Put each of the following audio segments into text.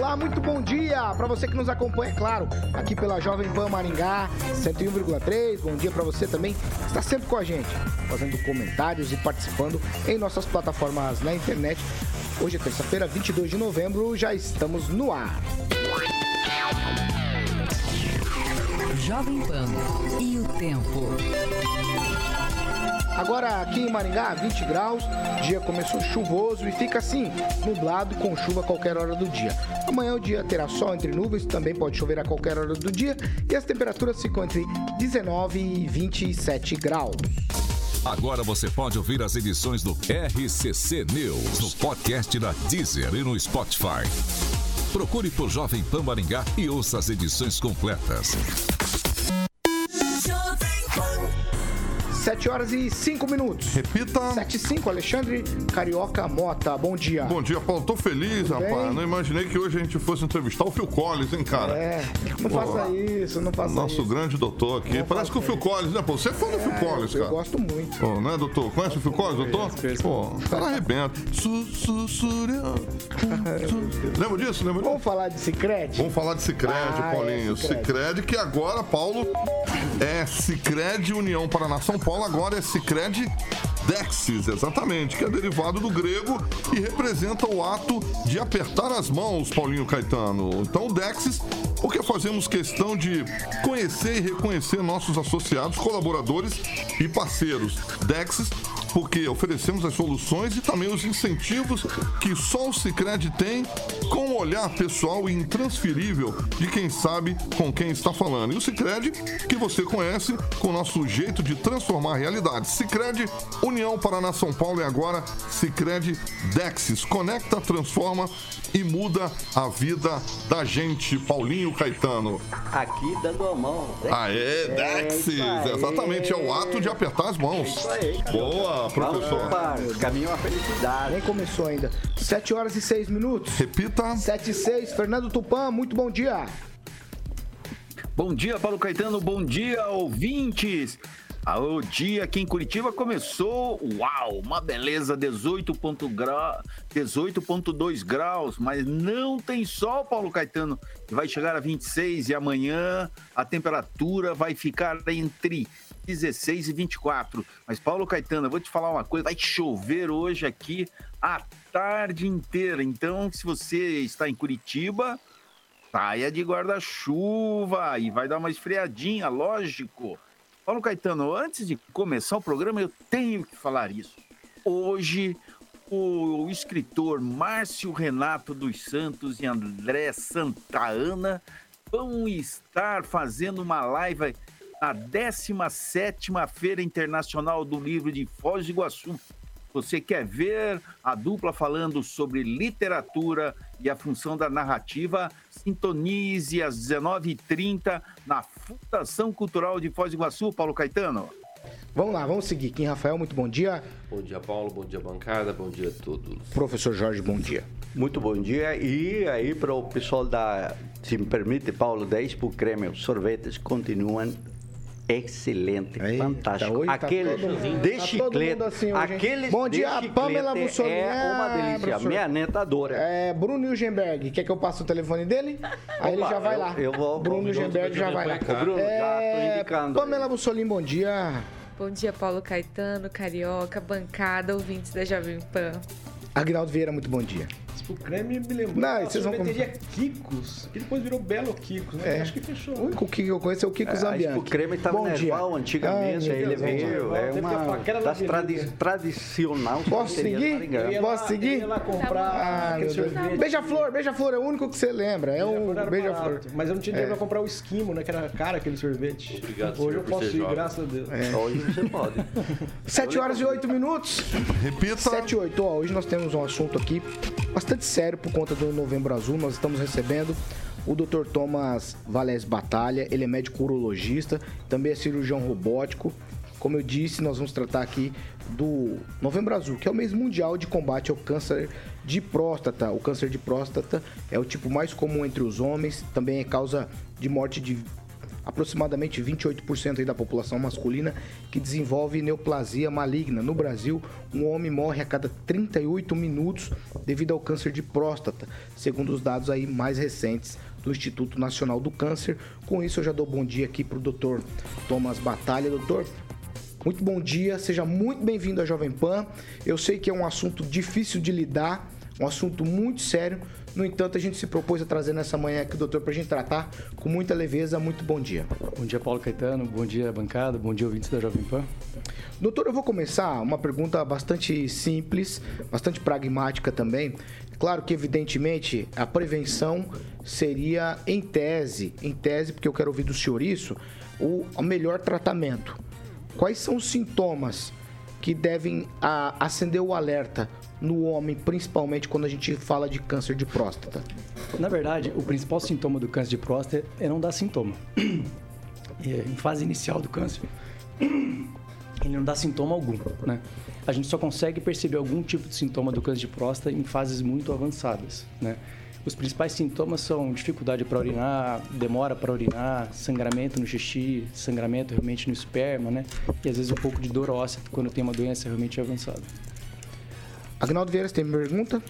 Olá, muito bom dia para você que nos acompanha, claro, aqui pela Jovem Pan Maringá 101,3. Bom dia para você também que está sempre com a gente, fazendo comentários e participando em nossas plataformas na internet. Hoje é terça-feira, 22 de novembro, já estamos no ar. Jovem Pan e o tempo. Agora aqui em Maringá, 20 graus, dia começou chuvoso e fica assim, nublado com chuva a qualquer hora do dia. Amanhã o dia terá sol entre nuvens, também pode chover a qualquer hora do dia e as temperaturas ficam entre 19 e 27 graus. Agora você pode ouvir as edições do RCC News no podcast da Deezer e no Spotify. Procure por Jovem Pan Maringá e ouça as edições completas. 7 horas e 5 minutos. Repita. 7 e 5, Alexandre Carioca Mota. Bom dia. Bom dia, Paulo. Tô feliz, Tudo rapaz. bem? Não imaginei que hoje a gente fosse entrevistar o Phil Collins, hein, cara? É, não faça isso, não faça Nosso isso. grande doutor aqui. Não Parece que o Phil Collins, né, pô? Você é fã do Phil Collins, Eu cara. gosto muito. Pô, né, doutor? Conhece o Phil Collins, doutor? Pô, o cara arrebenta. Su, su, su, su. Lembra disso? Lembra disso? Vamos falar de Cicred? Vamos falar de Cicred, Ah, Paulinho. é. Cicred, que agora, Paulo, é Cicred União Paraná São Paulo, agora é Cicred Dexis, exatamente, que é derivado do grego e representa o ato de apertar as mãos, Paulinho Caetano. Então, Dexis, porque fazemos questão de conhecer e reconhecer nossos associados, colaboradores e parceiros. Dexis porque oferecemos as soluções e também os incentivos que só o Cicred tem com o olhar pessoal e intransferível de quem sabe com quem está falando. E o Cicred, que você conhece, com o nosso jeito de transformar realidades. Cicred, União Paraná São Paulo e agora Cicred Dexis. Conecta, transforma e muda a vida da gente. Paulinho Caetano. Aqui dando a mão. né? Aê, Dexis! aí. Exatamente, é o ato de apertar as mãos. Aí, cara. Boa, Vamos professor. para o caminho à felicidade. Nem começou ainda. 7 horas e 6 minutos. Repita. 7 e 6, Fernando Tupan, muito bom dia. Bom dia, Paulo Caetano. Bom dia, ouvintes. O dia aqui em Curitiba começou, uau, uma beleza, 18 ponto gra- 18.2 graus, mas não tem sol, Paulo Caetano. Vai chegar a 26 e amanhã a temperatura vai ficar entre 16 e 24. Mas, Paulo Caetano, eu vou te falar uma coisa: vai chover hoje aqui a tarde inteira. Então, se você está em Curitiba, saia de guarda-chuva e vai dar uma esfriadinha, lógico. Paulo Caetano, antes de começar o programa, eu tenho que falar isso. Hoje, o escritor Márcio Renato dos Santos e André Santaana vão estar fazendo uma live na 17ª Feira Internacional do Livro de Foz do Iguaçu. Você quer ver a dupla falando sobre literatura e a função da narrativa? Sintonize às 19h30 na Fundação Cultural de Foz do Iguaçu, Paulo Caetano. Vamos lá, vamos seguir. Kim Rafael, muito bom dia. Bom dia, Paulo. Bom dia, bancada. Bom dia a todos. Professor Jorge, bom dia. Muito bom dia. E aí, para o pessoal da, se me permite, Paulo, da Expo Creme, os sorvetes continuam excelente, Eita, fantástico. hoje tá Aquele mundo- de tá todo chiclete, mundo assim hoje, aqueles Bom dia, Pamela Bussolini. é uma delícia. professor. Minha neta adora. É, Bruno Ilgenberg, quer que eu passe o telefone dele? Aí ele já vai eu- lá. eu vou- Bruno vou- Ilgenberg já vai lá. Bruno, já tô É, indicando. Pamela Bussolini, bom dia. Bom dia, Paulo Caetano, Carioca, bancada, ouvintes da Jovem Pan. Agnaldo Vieira, muito bom dia. O creme me lembrou Não, da vocês vão sorveteria Kikos, que depois virou Belo Kikos, né? É. Acho que fechou. O único que eu conheço é o Kiko A Zambianchi. Expo Creme estava Bom na dia. Erval Ai, antigamente, meu aí ele veio. É uma das da tradi tradicional Posso seguir? Posso lá- seguir? comprar Ah. Beija-flor, beija-flor, é o único que você lembra. É o era beija-flor. Mas eu não tinha dinheiro É. pra comprar o esquimo, né? Que era caro aquele sorvete. Obrigado, Hoje senhor, eu posso ir, graças a Deus. Hoje você pode. 7 horas e 8 minutos. Repita. 7 e 8. Ó, hoje nós temos um assunto aqui bastante bastante sério por conta do Novembro Azul. Nós estamos recebendo o Dr. Thomas Valés Batalha, ele é médico urologista, também é cirurgião robótico. Como eu disse, nós vamos tratar aqui do Novembro Azul, que é o mês mundial de combate ao câncer de próstata. O câncer de próstata é o tipo mais comum entre os homens, também é causa de morte de aproximadamente 28% aí da população masculina que desenvolve neoplasia maligna. No Brasil, um homem morre a cada 38 minutos devido ao câncer de próstata, segundo os dados aí mais recentes do Instituto Nacional do Câncer. Com isso, eu já dou bom dia aqui para o doutor Thomas Batalha. Doutor, muito bom dia, seja muito bem-vindo à Jovem Pan. Eu sei que é um assunto difícil de lidar, um assunto muito sério. No entanto, a gente se propôs a trazer nessa manhã aqui o doutor para a gente tratar com muita leveza. Muito bom dia. Bom dia, Paulo Caetano. Bom dia, bancada. Bom dia, ouvintes da Jovem Pan. Doutor, eu vou começar uma pergunta bastante simples, bastante pragmática também. Claro que, evidentemente, a prevenção seria, em tese, em tese, porque eu quero ouvir do senhor isso, o, melhor tratamento. Quais são os sintomas que devem a, acender o alerta no homem, principalmente quando a gente fala de câncer de próstata? Na verdade, o principal sintoma do câncer de próstata é não dar sintoma. É, em fase inicial do câncer, ele não dá sintoma algum, né? A gente só consegue perceber algum tipo de sintoma do câncer de próstata em fases muito avançadas, né? Os principais sintomas são dificuldade para urinar, demora para urinar, sangramento no xixi, sangramento realmente no esperma, né? E às vezes um pouco de dor óssea quando tem uma doença realmente avançada. Agnaldo Vieira, você tem pergunta?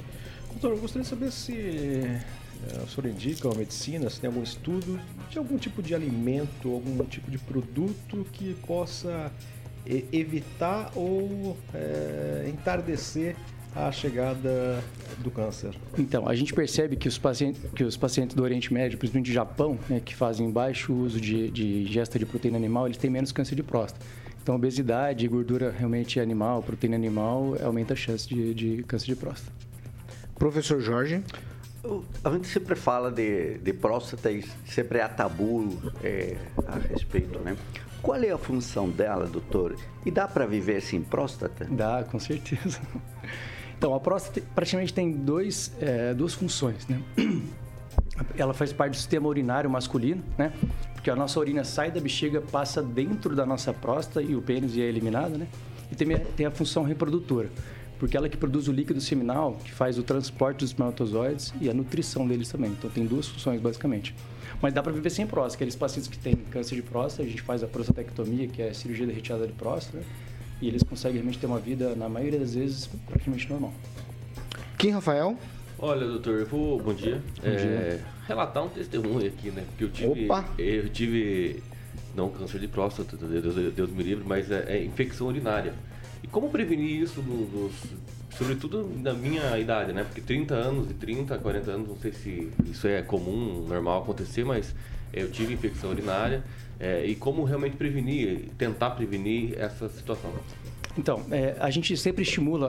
Doutor, eu gostaria de saber se eh, o senhor indica a medicina, se tem algum estudo de algum tipo de alimento, algum tipo de produto que possa eh, evitar ou eh, entardecer a chegada do câncer. Então, a gente percebe que os pacientes, que os pacientes do Oriente Médio, principalmente do Japão, né, que fazem baixo uso de, de ingesta de proteína animal, eles têm menos câncer de próstata. Então, obesidade, gordura realmente animal, proteína animal, aumenta a chance de, de câncer de próstata. Professor Jorge. A gente sempre fala de, de próstata e sempre há tabu é, a respeito, né? Qual é a função dela, doutor? E dá para viver sem próstata? Dá, com certeza. Então, a próstata praticamente tem dois, é, duas funções, né? Ela faz parte do sistema urinário masculino, né? Porque a nossa urina sai da bexiga, passa dentro da nossa próstata e o pênis é eliminado, né? E tem, tem a função reprodutora, porque ela que produz o líquido seminal, que faz o transporte dos espermatozoides e a nutrição deles também. Então, tem duas funções, basicamente. Mas dá para viver sem próstata. Aqueles pacientes que têm câncer de próstata, a gente faz a prostatectomia, que é a cirurgia da retirada de próstata, né? e eles conseguem realmente ter uma vida, na maioria das vezes, praticamente normal. Quem, Rafael? Olha, doutor, eu vou. Bom dia. Bom dia. É, relatar um testemunho aqui, né? Porque eu tive. Opa! Eu tive. Não câncer de próstata, Deus, Deus me livre, mas é, é infecção urinária. E como prevenir isso no- nos. Sobretudo na minha idade, né? Porque 30 anos, de 30 a 40 anos, não sei se isso é comum, normal acontecer, mas eu tive infecção urinária. é, e como realmente prevenir, tentar prevenir essa situação. Então, é, a gente sempre estimula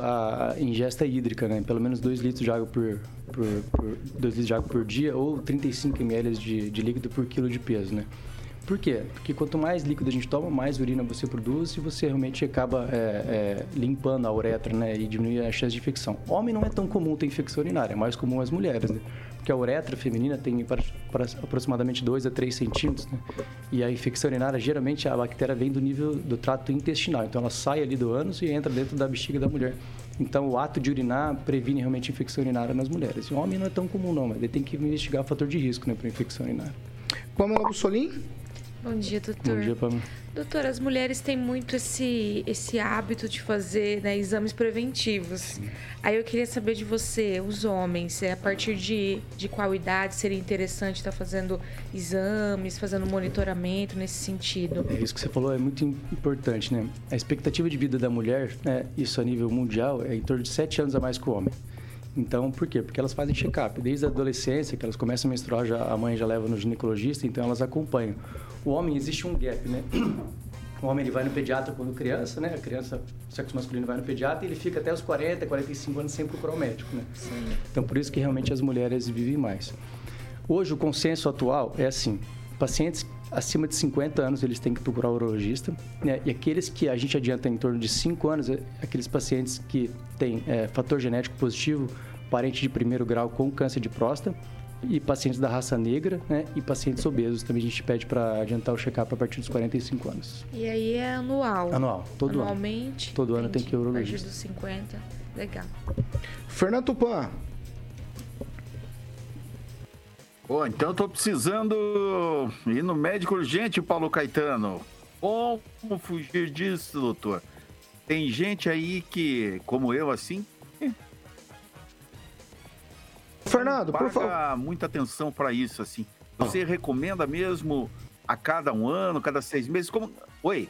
a ingesta hídrica, né? Pelo menos 2 litros de água por, por, por, litros de água por dia ou 35 ml de, de líquido por quilo de peso, né? Por quê? Porque quanto mais líquido a gente toma, mais urina você produz e você realmente acaba é, é, limpando a uretra, né? E diminui a chance de infecção. Homem não é tão comum ter infecção urinária, é mais comum as mulheres, né? Porque a uretra feminina tem para, para aproximadamente 2 a 3 centímetros, né? E a infecção urinária, geralmente, a bactéria vem do nível do trato intestinal. Então, ela sai ali do ânus e entra dentro da bexiga da mulher. Então, o ato de urinar previne realmente infecção urinária nas mulheres. E o homem não é tão comum, não, mas ele tem que investigar o fator de risco, né, para infecção urinária. Pamela Bussolim? Bom dia, doutor. Bom dia, Pamela. Doutor, as mulheres têm muito esse, esse hábito de fazer né, exames preventivos. Aí eu queria saber de você, os homens, é, a partir de, de qual idade seria interessante estar fazendo exames, fazendo monitoramento nesse sentido? É isso que você falou é muito im- importante, né? A expectativa de vida da mulher, né, isso a nível mundial, é em torno de 7 anos a mais que o homem. Então, por quê? Porque elas fazem check-up. Desde a adolescência, que elas começam a menstruar, já, a mãe já leva no ginecologista, então elas acompanham. O homem, existe um gap, né? O homem ele vai no pediatra quando criança, né? A criança, sexo masculino vai no pediatra e ele fica até os 40, 45 anos sem procurar o médico, né? Então, por isso que realmente as mulheres vivem mais. Hoje, o consenso atual é assim: pacientes acima de 50 anos eles têm que procurar o urologista, né? E aqueles que a gente adianta em torno de 5 anos, é aqueles pacientes que têm é, fator genético positivo, parente de primeiro grau com câncer de próstata e pacientes da raça negra, né? E pacientes obesos também a gente pede para adiantar o check-up a partir dos 45 anos. E aí é anual? Anual, todo ano. Anualmente? Todo ano tem que ir ao A partir urologista. dos 50. Legal. Fernando Tupan, Pô, então eu tô precisando ir no médico urgente, Paulo Caetano. Como fugir disso, doutor? Tem gente aí que, como eu, assim, Fernando, por favor. muita atenção pra isso, assim. Você recomenda mesmo a cada um ano, cada seis meses? Como... Oi?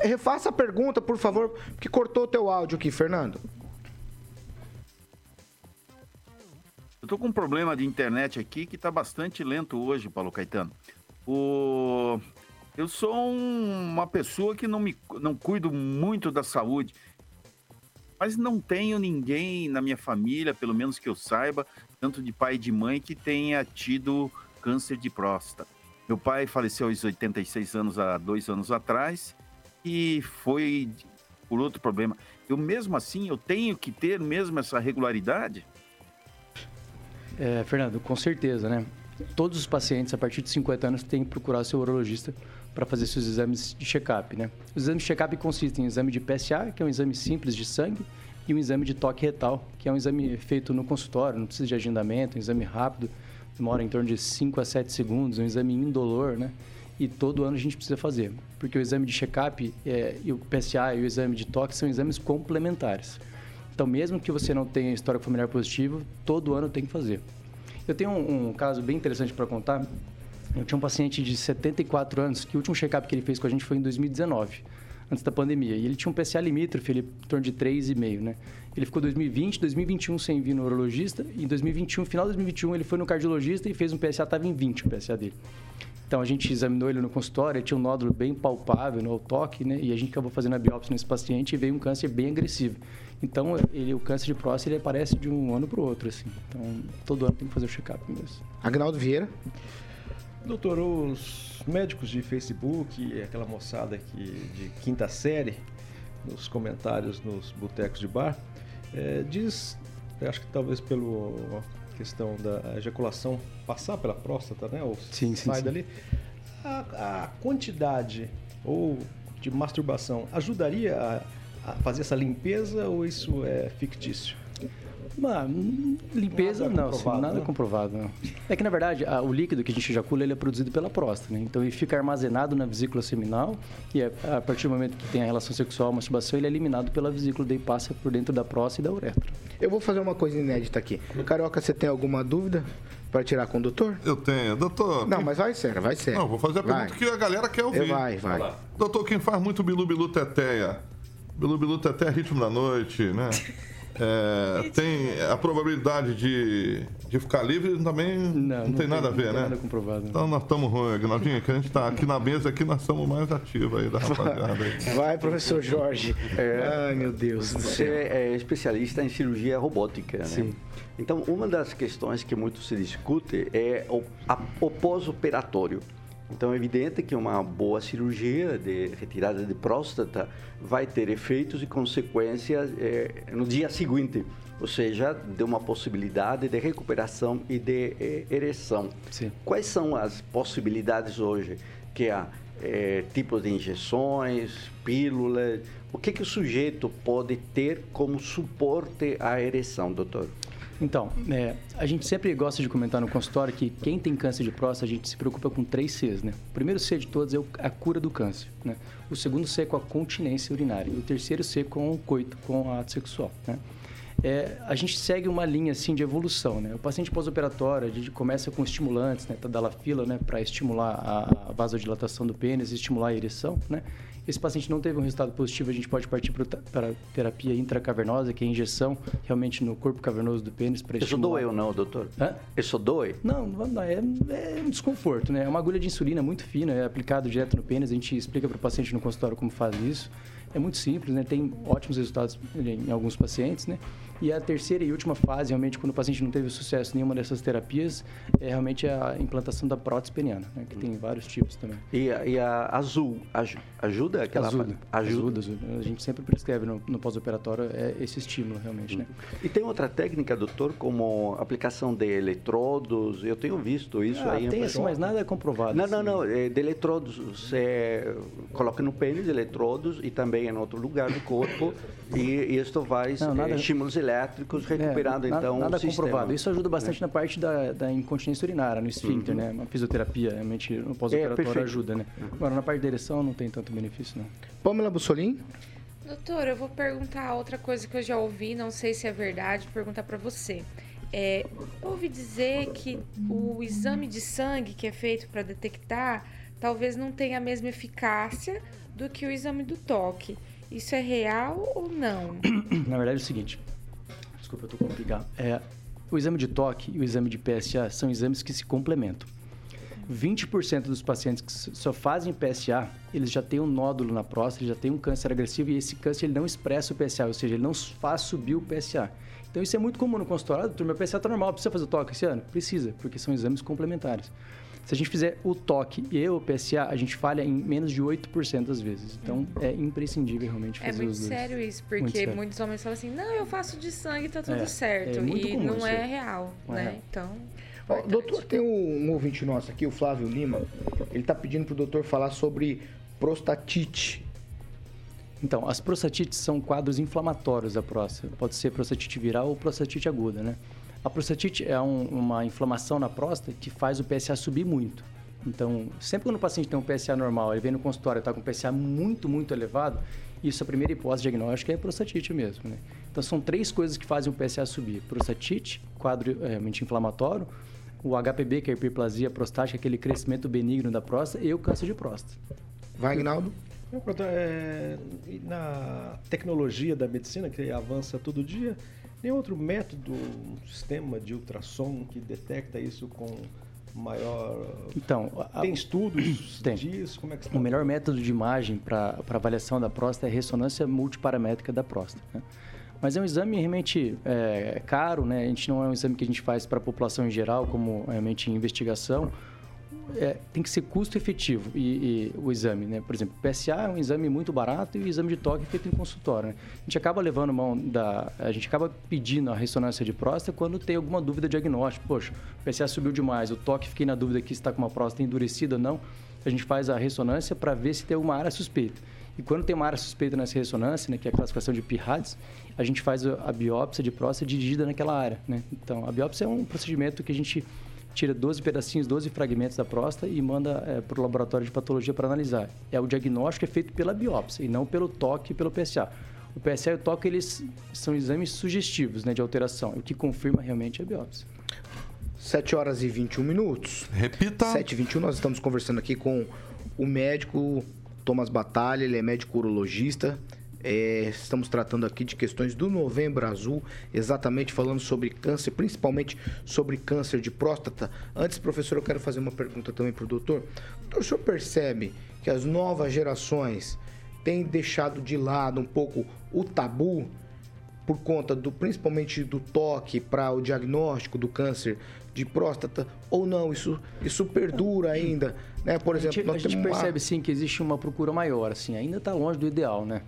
Refaça a pergunta, por favor, porque cortou o teu áudio aqui, Fernando. Eu tô com um problema de internet aqui que tá bastante lento hoje, Paulo Caetano. O... Eu sou um- uma pessoa que não, me, não cuido muito da saúde, mas não tenho ninguém na minha família, pelo menos que eu saiba, tanto de pai e de mãe, que tenha tido câncer de próstata. Meu pai faleceu aos 86 anos, há dois anos atrás, e foi por outro problema. Eu mesmo assim, eu tenho que ter mesmo essa regularidade? É, Fernando, com certeza, né? Todos os pacientes a partir de 50 anos têm que procurar seu urologista para fazer seus exames de check-up, né? Os exames de check-up consistem em exame de PSA, que é um exame simples de sangue, e um exame de toque retal, que é um exame feito no consultório, não precisa de agendamento, um exame rápido, demora em torno de 5 a 7 segundos, um exame indolor, né? E todo ano a gente precisa fazer, porque o exame de check-up é, e o PSA e o exame de toque são exames complementares. Então, mesmo que você não tenha histórico familiar positivo, todo ano tem que fazer. Eu tenho um, um caso bem interessante para contar. Eu tinha um paciente de 74 anos que o último check-up que ele fez com a gente foi em 2019, antes da pandemia. E ele tinha um PSA limítrofe, ele em torno de 3,5, né? Ele ficou 2020, 2021 sem vir no urologista. E em 2021, final de 2021, ele foi no cardiologista e fez um PSA, estava em 20 o PSA dele. Então a gente examinou ele no consultório, ele tinha um nódulo bem palpável no toque, né? E a gente acabou fazendo a biópsia nesse paciente e veio um câncer bem agressivo. Então ele, o câncer de próstata ele aparece de um ano para o outro, assim. Então todo ano tem que fazer o check-up mesmo. Agnaldo Vieira. Doutor, os médicos de Facebook, aquela moçada que, de quinta série, nos comentários nos botecos de bar, eh, diz, acho que talvez pela questão da ejaculação passar pela próstata, né? Ou Sim, sim, sai sim. dali. A, a quantidade ou de masturbação ajudaria a, a fazer essa limpeza ou isso é fictício? Mas, hum, limpeza Nada não, assim, nada né? comprovado. Não. É que na verdade a- o líquido que a gente ejacula ele é produzido pela próstata, né? Então ele fica armazenado na vesícula seminal e é- a partir do momento que tem a relação sexual, a masturbação, ele é eliminado pela vesícula, daí passa por dentro da próstata e da uretra. Eu vou fazer uma coisa inédita aqui. Carioca, você tem alguma dúvida para tirar com o doutor? Eu tenho. Doutor. Não, quem- mas vai sério, vai sério. Não, vou fazer a pergunta Vai. que a galera quer ouvir. Vai, vai. Doutor, quem faz muito bilu bilu teteia? Bilu bilu teteia é ritmo da noite, né? É, tem a probabilidade de, de ficar livre também não, tem nada a ver, não né? Tem nada comprovado. né? Então nós estamos ruins, Agnaldinho, que a gente tá aqui na mesa, aqui nós somos mais ativos aí da rapaziada aí. Vai, professor Jorge. Ai, meu Deus Você é especialista em cirurgia robótica, né? Sim. Então, uma das questões que muito se discute é o, a- o pós-operatório. Então, é evidente que uma boa cirurgia de retirada de próstata vai ter efeitos e consequências eh, no dia seguinte, ou seja, de uma possibilidade de recuperação e de eh, ereção. Sim. Quais são as possibilidades hoje? Que há eh, tipos de injeções, pílulas. O que, que o sujeito pode ter como suporte à ereção, doutor? Então, é, a gente sempre gosta de comentar no consultório que quem tem câncer de próstata, a gente se preocupa com três Cs, né? O primeiro C de todos é o- a cura do câncer, né? O segundo C é com a continência urinária. E o terceiro C com o coito, com a ato sexual, né? É, a gente segue uma linha assim de evolução, né? O paciente pós-operatório, a gente começa com estimulantes, né? Tadalafila, né? Para estimular a vasodilatação do pênis, estimular a ereção, né? Esse paciente não teve um resultado positivo, a gente pode partir para terapia intracavernosa, que é injeção realmente no corpo cavernoso do pênis para Isso estimular. dói ou não, doutor? Hã? Isso dói? Não, não, é, é um desconforto, né? É uma agulha de insulina muito fina, é aplicado direto no pênis. A gente explica para o paciente no consultório como faz isso. É muito simples, né? Tem ótimos resultados em alguns pacientes, né? E a terceira e última fase, realmente, quando o paciente não teve sucesso em nenhuma dessas terapias, é realmente a implantação da prótese peniana, né, que tem vários tipos também. E, a- e a azul aju- ajuda aquela Ajuda, ajuda. ajuda, ajuda. A gente sempre prescreve no, no pós-operatório é esse estímulo, realmente, né? E tem outra técnica, doutor, como aplicação de eletrodos. Eu tenho visto isso Ah, aí. em tem assim, mas nada é comprovado. Não, assim. não, não. É de eletrodos. Você coloca no pênis eletrodos e também em outro lugar do corpo. e isto vai Não, nada- estímulos elétricos É, recuperando nada- então nada comprovado. Isso ajuda bastante na parte da, da incontinência urinária, no esfíncter, né? Uma fisioterapia, realmente, no pós-operatório perfeito. ajuda, né? Agora, na parte da ereção não tem tanto benefício, não. Pamela Bussolim? Doutor, eu vou perguntar outra coisa que eu já ouvi, não sei se é verdade, perguntar pra você. É, ouvi dizer que o exame de sangue que é feito para detectar talvez não tenha a mesma eficácia do que o exame do toque. Isso é real ou não? Na verdade é o seguinte, desculpa, eu tô com. É, o exame de toque e o exame de PSA são exames que se complementam. 20% dos pacientes que só fazem PSA, eles já têm um nódulo na próstata, já têm um câncer agressivo e esse câncer ele não expressa o PSA, ou seja, ele não faz subir o PSA. Então isso é muito comum no consultório. Ah, doutor, meu PSA tá normal, precisa fazer o toque esse ano? Precisa, porque são exames complementares. Se a gente fizer o toque e o PSA, a gente falha em menos de 8% das vezes. Então é imprescindível realmente É fazer muito os dois. sério isso, Muito porque sério. muitos homens falam assim, não, eu faço de sangue, tá tudo É, certo. é muito e comum não isso é real, Não é né? real. Então. Ó, doutor, tem um, um ouvinte nosso aqui, o Flávio Lima. Ele tá pedindo pro doutor falar sobre prostatite. Então, as prostatites são quadros inflamatórios da próstata. Pode ser prostatite viral ou prostatite aguda, né? A prostatite é um- uma inflamação na próstata que faz o PSA subir muito. Então, sempre quando o paciente tem um PSA normal, ele vem no consultório e está com um PSA muito, muito elevado, isso a primeira hipótese diagnóstica é prostatite mesmo, né? Então, são três coisas que fazem o PSA subir. Prostatite, quadro é, realmente inflamatório, o HPB, que é a hiperplasia prostática, aquele crescimento benigno da próstata, e o câncer de próstata. Vai, é, e na tecnologia da medicina, que avança todo dia, tem outro método, um sistema de ultrassom que detecta isso com maior... Então, a- Tem estudos Tem. disso? Como é que O está? melhor método de imagem para avaliação da próstata é a ressonância multiparamétrica da próstata. né? Mas é um exame realmente é, caro, né? A gente não é um exame que a gente faz para a população em geral, como realmente investigação. É, tem que ser custo efetivo e, e o exame, né? Por exemplo, o PSA é um exame muito barato e o exame de toque é feito em consultório. Né? A gente acaba levando mão da, a gente acaba pedindo a ressonância de próstata quando tem alguma dúvida diagnóstica. Poxa, o PSA subiu demais, o toque fiquei na dúvida que está com uma próstata endurecida ou não. A gente faz a ressonância para ver se tem alguma área suspeita. E quando tem uma área suspeita nessa ressonância, né, que é a classificação de PIRADS, a gente faz a biópsia de próstata dirigida naquela área. Né? Então, a biópsia é um procedimento que a gente tira 12 pedacinhos, 12 fragmentos da próstata e manda para o laboratório de patologia para analisar. É o diagnóstico é feito pela biópsia e não pelo toque e pelo PSA. O PSA e o toque eles são exames sugestivos né, de alteração. O que confirma realmente é a biópsia. 7 horas e 21 minutos. Repita. 7 e 21 nós estamos conversando aqui com o médico Thomas Batalha, ele é médico urologista. É, estamos tratando aqui de questões do Novembro Azul, exatamente falando sobre câncer, principalmente sobre câncer de próstata. Antes, professor, eu quero fazer uma pergunta também para o doutor. Doutor, o senhor percebe que as novas gerações têm deixado de lado um pouco o tabu por conta do principalmente do toque para o diagnóstico do câncer de próstata ou não isso isso perdura ainda né por a exemplo gente, nós a gente temos uma- percebe sim que existe uma procura maior, assim, ainda está longe do ideal, né?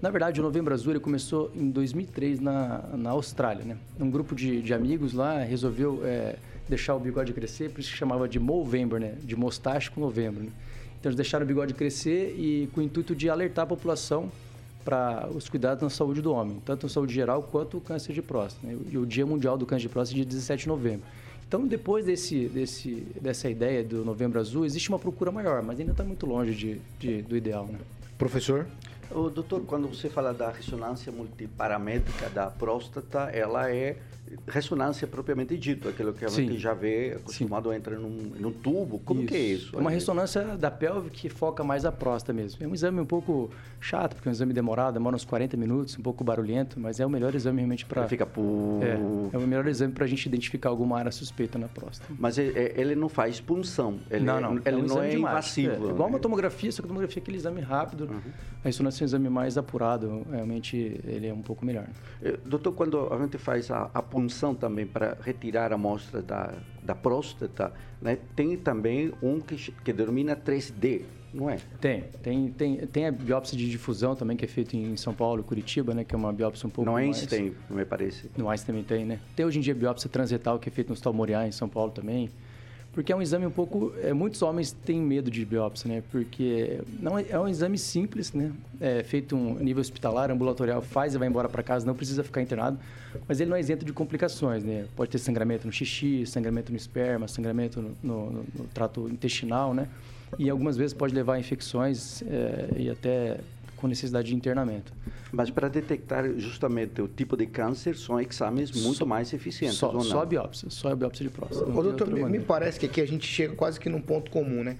Na verdade, o Novembro Azul ele começou em 2003 na, na Austrália, né? Um grupo de, de amigos lá resolveu é, deixar o bigode crescer, por isso que chamava de Movember, né? De mostache com novembro, né? Então eles deixaram o bigode crescer e com o intuito de alertar a população para os cuidados na saúde do homem, tanto a saúde geral quanto o câncer de próstata. Né? E o Dia Mundial do Câncer de Próstata é dia 17 de novembro. Então, depois desse, desse, dessa ideia do Novembro Azul, existe uma procura maior, mas ainda está muito longe de, de- do ideal. Né? professor O doutor, quando você fala da ressonância multiparamétrica da próstata, ela é ressonância propriamente dito, aquilo que a Sim. gente já vê acostumado a entrar num, num tubo. Como que é isso? É uma ressonância da pelve que foca mais a próstata mesmo. É um exame um pouco chato, porque é um exame demorado, demora uns 40 minutos, um pouco barulhento, mas é o melhor exame realmente para... Fica pu- É, é o melhor exame para a gente identificar alguma área suspeita na próstata. Mas ele, é- ele não faz punção. Ele, não, não. Ele um não é invasivo. É, igual uma tomografia, só que a tomografia é aquele exame rápido. A ressonância é um exame mais apurado. Realmente, ele é um pouco melhor. Eh, Doutor, quando a gente faz a, a punção também para retirar a amostra da, da próstata, né, tem também um que, que denomina 3D, não é? Tem, tem, tem, tem a biópsia de difusão também, que é feita em São Paulo, Curitiba, né? Que é uma biópsia um pouco No mais... Einstein, me parece. No Einstein também tem, né? Tem hoje em dia biópsia transretal, que é feita no Hospital Moriá, em São Paulo também. Porque é um exame um pouco... É, muitos homens têm medo de biópsia, né? Porque não é, é um exame simples, né? É feito um nível hospitalar, ambulatorial, faz e vai embora para casa, não precisa ficar internado. Mas ele não é isento de complicações, né? Pode ter sangramento no xixi, sangramento no esperma, sangramento no, no- no- trato intestinal, né? E algumas vezes pode levar a infecções é, e até com necessidade de internamento. Mas para detectar justamente o tipo de câncer, são exames muito Só- mais eficientes, Só, ou não? só a biópsia, só a biópsia de próstata. Ô, doutor, me, me parece que aqui a gente chega quase que num ponto comum, né?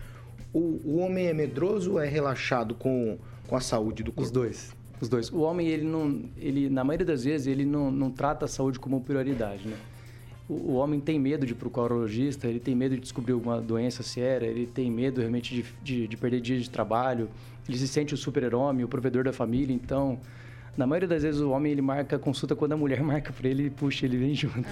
O, o homem é medroso ou é relaxado com, com a saúde do corpo? Os dois. Os dois. O homem, ele não, ele, na maioria das vezes, ele não, não trata a saúde como prioridade, né? O, o homem tem medo de procurar o urologista, ele tem medo de descobrir alguma doença séria, ele tem medo realmente de, de, de perder dias de trabalho, ele se sente o super-homem, o provedor da família, então... Na maioria das vezes o homem ele marca a consulta quando a mulher marca para ele e puxa, ele vem junto.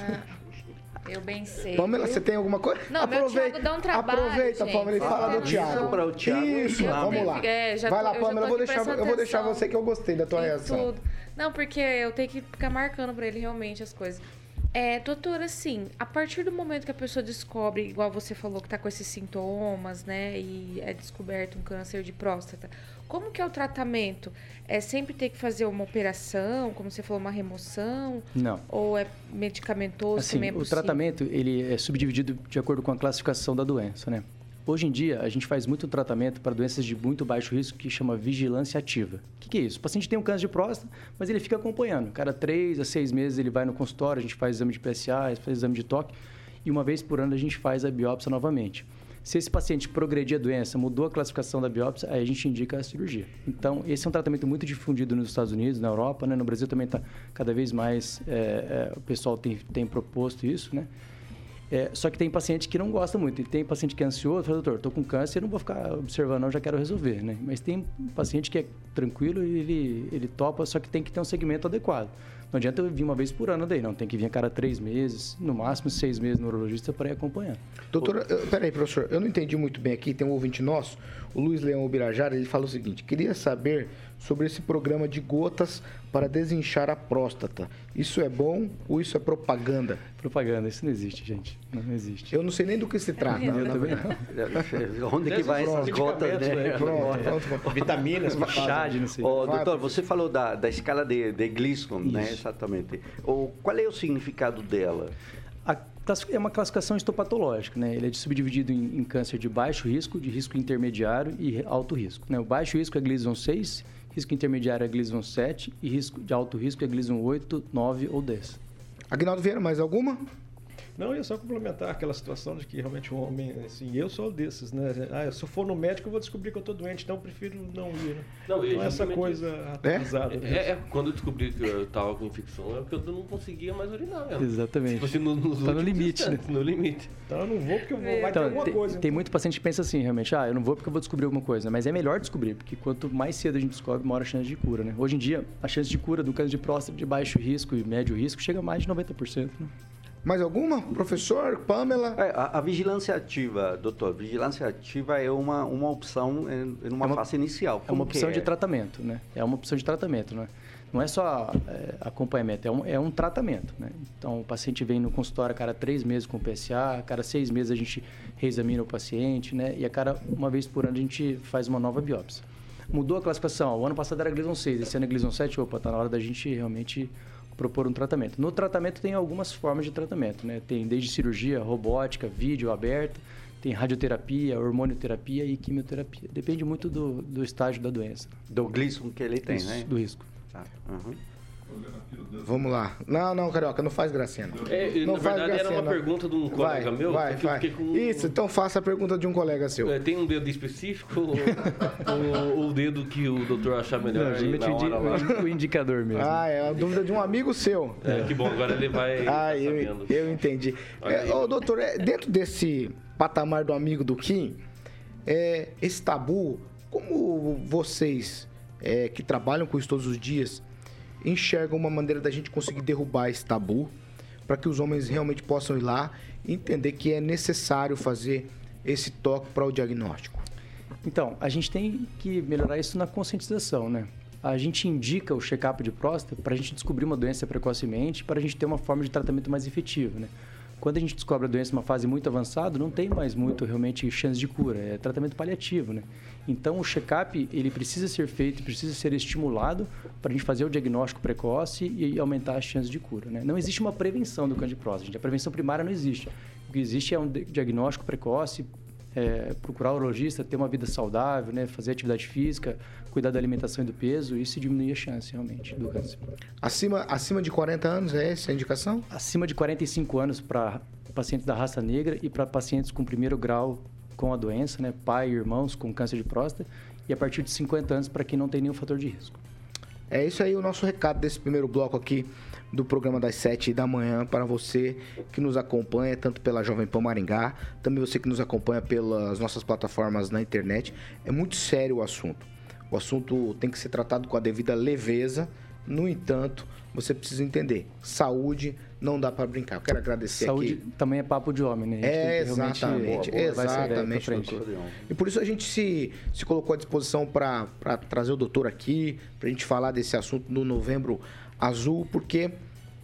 Eu bem sei. Pamela, você tem alguma coisa? Não, meu Thiago dá um trabalho, Aproveita, gente. Pamela, e fala do Thiago. para o Thiago. Isso, Eu vamos lá. é, já Vai lá, Pamela, eu vou deixar, eu vou deixar você que eu gostei da tua reação. tudo. Não, porque eu tenho que ficar marcando pra ele realmente as coisas. É, doutora, assim, a partir do momento que a pessoa descobre, igual você falou, que tá com esses sintomas, né, e é descoberto um câncer de próstata, como que é o tratamento? É sempre ter que fazer uma operação, como você falou, uma remoção? Não. Ou é medicamentoso Assim, também é o possível? tratamento ele é subdividido de acordo com a classificação da doença, né? Hoje em dia, a gente faz muito tratamento para doenças de muito baixo risco que chama vigilância ativa. O que, que é isso? O paciente tem um câncer de próstata, mas ele fica acompanhando. Cada três a seis meses ele vai no consultório, a gente faz exame de PSA, faz exame de toque, e uma vez por ano a gente faz a biópsia novamente. Se esse paciente progredir a doença, mudou a classificação da biópsia, aí a gente indica a cirurgia. Então, esse é um tratamento muito difundido nos Estados Unidos, na Europa, né? No Brasil também está cada vez mais, é, é, o pessoal tem, tem proposto isso, né? É, só que tem paciente que não gosta muito. E tem paciente que é ansioso, fala, doutor, estou com câncer, não vou ficar observando, não, já quero resolver, né? Mas tem paciente que é tranquilo e ele, ele topa, só que tem que ter um segmento adequado. Não adianta eu vir uma vez por ano daí, não. Tem que vir a cada três meses, no máximo seis meses no urologista para ir acompanhando. Doutora, eu- peraí, professor, eu não entendi muito bem aqui, tem um ouvinte nosso, o Luiz Leão Ubirajara, ele fala o seguinte, queria saber sobre esse programa de gotas para desinchar a próstata. Isso é bom ou isso é propaganda? Propaganda, isso não existe, gente. Não, não existe. Eu não sei nem do que se trata. Eu na também verdade. Onde que vai essas gotas, né? Pronto, pronto, pronto. Vitaminas, que Chá fazem. de não sei. Ô, Vai, doutor, você falou da, da escala de, de Gleason, né? Exatamente. O, qual é o significado dela? A é uma classificação histopatológica, né? Ele é subdividido em, em câncer de baixo risco, de risco intermediário e alto risco. Né? O baixo risco é Gleason 6, risco intermediário é Gleason 7 e risco de alto risco é Gleason 8, 9 ou 10. Aguinaldo Vieira, mais alguma? Não, eu ia só complementar aquela situação de que realmente o homem, assim, eu sou desses, né? Ah, se eu for no médico, eu vou descobrir que eu tô doente, então eu prefiro não ir, né? Não, e Então, essa coisa atualizada. né? É, é, quando eu descobri que eu tava com infecção, é porque eu não conseguia mais urinar mesmo. Exatamente. Tipo assim, no, nos Tá no limite, né? No limite. Então eu não vou porque eu vou, vai ter Então, alguma tem, coisa. tem muito paciente que pensa assim, realmente, ah, eu não vou porque eu vou descobrir alguma coisa. Mas é melhor descobrir, porque quanto mais cedo a gente descobre, maior a chance de cura, né? Hoje em dia, a chance de cura do câncer de próstata de baixo risco e médio risco chega a mais de 90%. Né? Mais alguma? Professor, Pamela? É, a, a vigilância ativa, doutor, vigilância ativa é uma, uma opção em, em uma, É uma- fase inicial. É Como uma que opção é? de tratamento, né? É uma opção de tratamento, né? Não é só é, acompanhamento, é um, é um tratamento, né? Então, o paciente vem no consultório a cada três meses com PSA, a cada seis meses a gente reexamina o paciente, né? E a cada uma vez por ano a gente faz uma nova biópsia. Mudou a classificação, o ano passado era Gleason 6, esse ano é Gleason 7, opa, tá na hora da gente realmente propor um tratamento. No tratamento tem algumas formas de tratamento, né? Tem desde cirurgia, robótica, vídeo aberta, tem radioterapia, hormonioterapia e quimioterapia. Depende muito do, do estágio da doença. Do Gleason que ele tem, Isso, né? do risco. Tá. uhum. Vamos lá. Não, não, Carioca, não faz gracinha. Não, É, não na verdade, era uma pergunta de um colega vai, meu, Vai, vai. fiquei com- Isso, então faça a pergunta de um colega seu. É, tem um dedo específico ou, ou o dedo que o doutor achar melhor? Não, aí hora o indicador mesmo. Ah, é a dúvida de um amigo seu. É, que bom, agora ele vai Ah, tá eu, sabendo. eu entendi. É, ô, doutor, é, dentro desse patamar do amigo do Kim, é, esse tabu, como vocês é, que trabalham com isso todos os dias enxergam uma maneira da gente conseguir derrubar esse tabu para que os homens realmente possam ir lá e entender que é necessário fazer esse toque para o diagnóstico? Então, a gente tem que melhorar isso na conscientização, né? A gente indica o check-up de próstata para a gente descobrir uma doença precocemente, para a gente ter uma forma de tratamento mais efetivo, né? Quando a gente descobre a doença numa fase muito avançada, não tem mais muito realmente chance de cura, é tratamento paliativo, né? Então, o check-up, ele precisa ser feito, precisa ser estimulado para a gente fazer o diagnóstico precoce e aumentar as chances de cura, né? Não existe uma prevenção do câncer de próstata, gente. A prevenção primária não existe. O que existe é um di- diagnóstico precoce, é, procurar o urologista, ter uma vida saudável, né? fazer atividade física, cuidar da alimentação e do peso, isso diminui a chance realmente do câncer. Acima, acima de 40 anos é essa a indicação? Acima de 45 anos para pacientes da raça negra e para pacientes com primeiro grau com a doença, né? pai e irmãos com câncer de próstata, e a partir de 50 anos para quem não tem nenhum fator de risco. É isso aí o nosso recado desse primeiro bloco aqui do programa das 7 da manhã para você que nos acompanha tanto pela Jovem Pan Maringá, também você que nos acompanha pelas nossas plataformas na internet. É muito sério o assunto. O assunto tem que ser tratado com a devida leveza. No entanto, você precisa entender, saúde não dá para brincar. Eu quero agradecer Saúde aqui. também é papo de homem, né? É, exatamente, ideia pra exatamente, doutor. E por isso a gente se, se colocou à disposição para trazer o doutor aqui, para a gente falar desse assunto no Novembro Azul, porque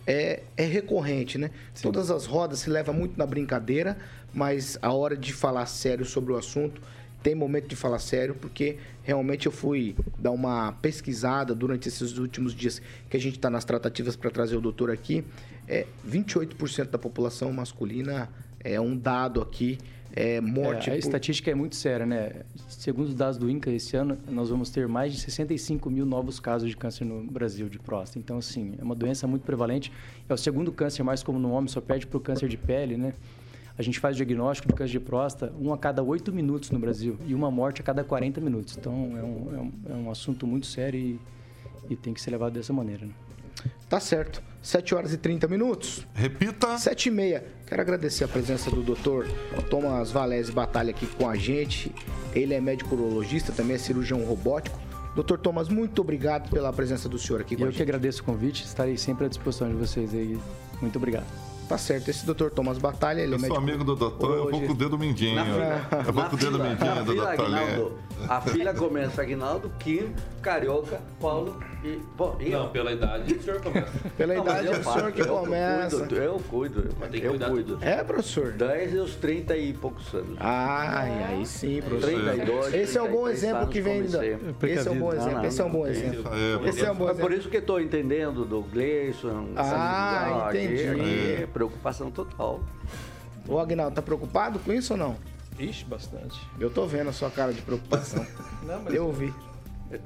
é, é recorrente, né? Todas as rodas se leva muito na brincadeira, mas a hora de falar sério sobre o assunto tem momento de falar sério, porque realmente eu fui dar uma pesquisada durante esses últimos dias que a gente está nas tratativas para trazer o doutor aqui. É, 28% da população masculina é um dado aqui, é morte. É, a por- estatística é muito séria, né? Segundo os dados do INCA, esse ano nós vamos ter mais de 65 mil novos casos de câncer no Brasil de próstata. Então, assim, é uma doença muito prevalente. É o segundo câncer mais comum no homem, só perde para o câncer de pele, né? A gente faz diagnóstico de câncer de próstata um a cada 8 minutos no Brasil e uma morte a cada 40 minutos. Então, é um, é um, é um assunto muito sério e, e tem que ser levado dessa maneira, né? Tá certo. 7 horas e 30 minutos. Repita. 7 e meia. Quero agradecer a presença do doutor Thomas Valese Batalha aqui com a gente. Ele é médico urologista, também é cirurgião robótico. Doutor Thomas, muito obrigado pela presença do senhor aqui E com a eu que gente. agradeço o convite, estarei sempre à disposição de vocês aí. Muito obrigado. Tá certo. Esse doutor Thomas Batalha, ele é Eu sou médico amigo do doutor, eu vou com o dedo mindinho. Na fila, Eu vou com o dedo mindinho do fila, doutor Aguinaldo, A fila começa Aguinaldo, Kim, Carioca, Paulo e... Bom, e Não, pela idade o senhor começa. Pela Não, idade eu é o faço, senhor que eu começa. Cuido, eu cuido, Mas tem que eu cuidar cuido. É, professor? 10 e os 30 e poucos anos. Ai, aí sim, professor. 32, Esse é um bom 33 exemplo que vem da... Esse é um bom exemplo. Esse é um bom exemplo. É, Esse é um bom É por exemplo. isso que eu estou entendendo do Gleison. Ah, entendi. Preocupação total. Ô, Agnaldo, tá preocupado com isso ou não? Ixi, bastante. Eu tô vendo a sua cara de preocupação. Não, mas Eu vi.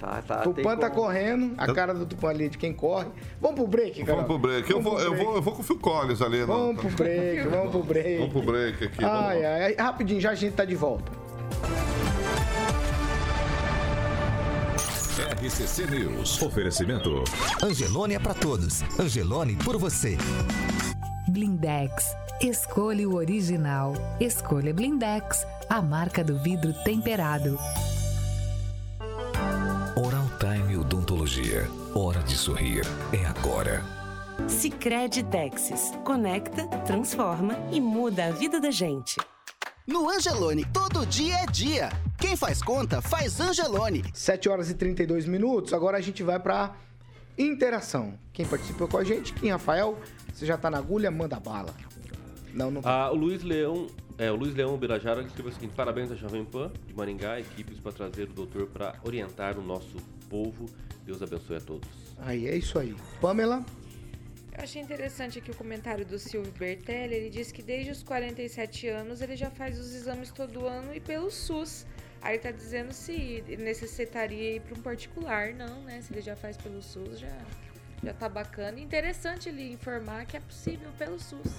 Tá, tá, Tupã tem tá como- correndo, a cara do Tupã ali de quem corre. Vamos pro break, cara. Vamos pro break. Eu vou, pro eu break. vou, eu vou com o Phil Collins ali. no- Vamos pro break, vamos pro break. Vamos pro break aqui. ai, ai, rapidinho, já a gente tá de volta. RCC News. Oferecimento. Angelone é pra todos. Angelone por você. Blindex. Escolha o original. Escolha Blindex, a marca do vidro temperado. Oral Time Odontologia. Hora de sorrir. É agora. Sicredi Texas. Conecta, transforma e muda a vida da gente. No Angelone, todo dia é dia. Quem faz conta, faz Angelone. 7 horas e 32 minutos. Agora a gente vai pra interação. Quem participou com a gente? Kim Rafael. Você já tá na agulha? Manda bala. Não, não. Ah, o Luiz Leão, é, o Luiz Leão Birajara escreveu o seguinte: parabéns à Jovem Pan de Maringá, equipes para trazer o doutor para orientar o nosso povo. Deus abençoe a todos. Aí, é isso aí. Pamela? Eu achei interessante aqui o comentário do Silvio Bertelli. Ele diz que desde os 47 anos ele já faz os exames todo ano e pelo SUS. Aí tá dizendo se necessitaria ir para um particular. Não, né? Se ele já faz pelo SUS, já. já tá bacana. Interessante ele informar que é possível pelo SUS.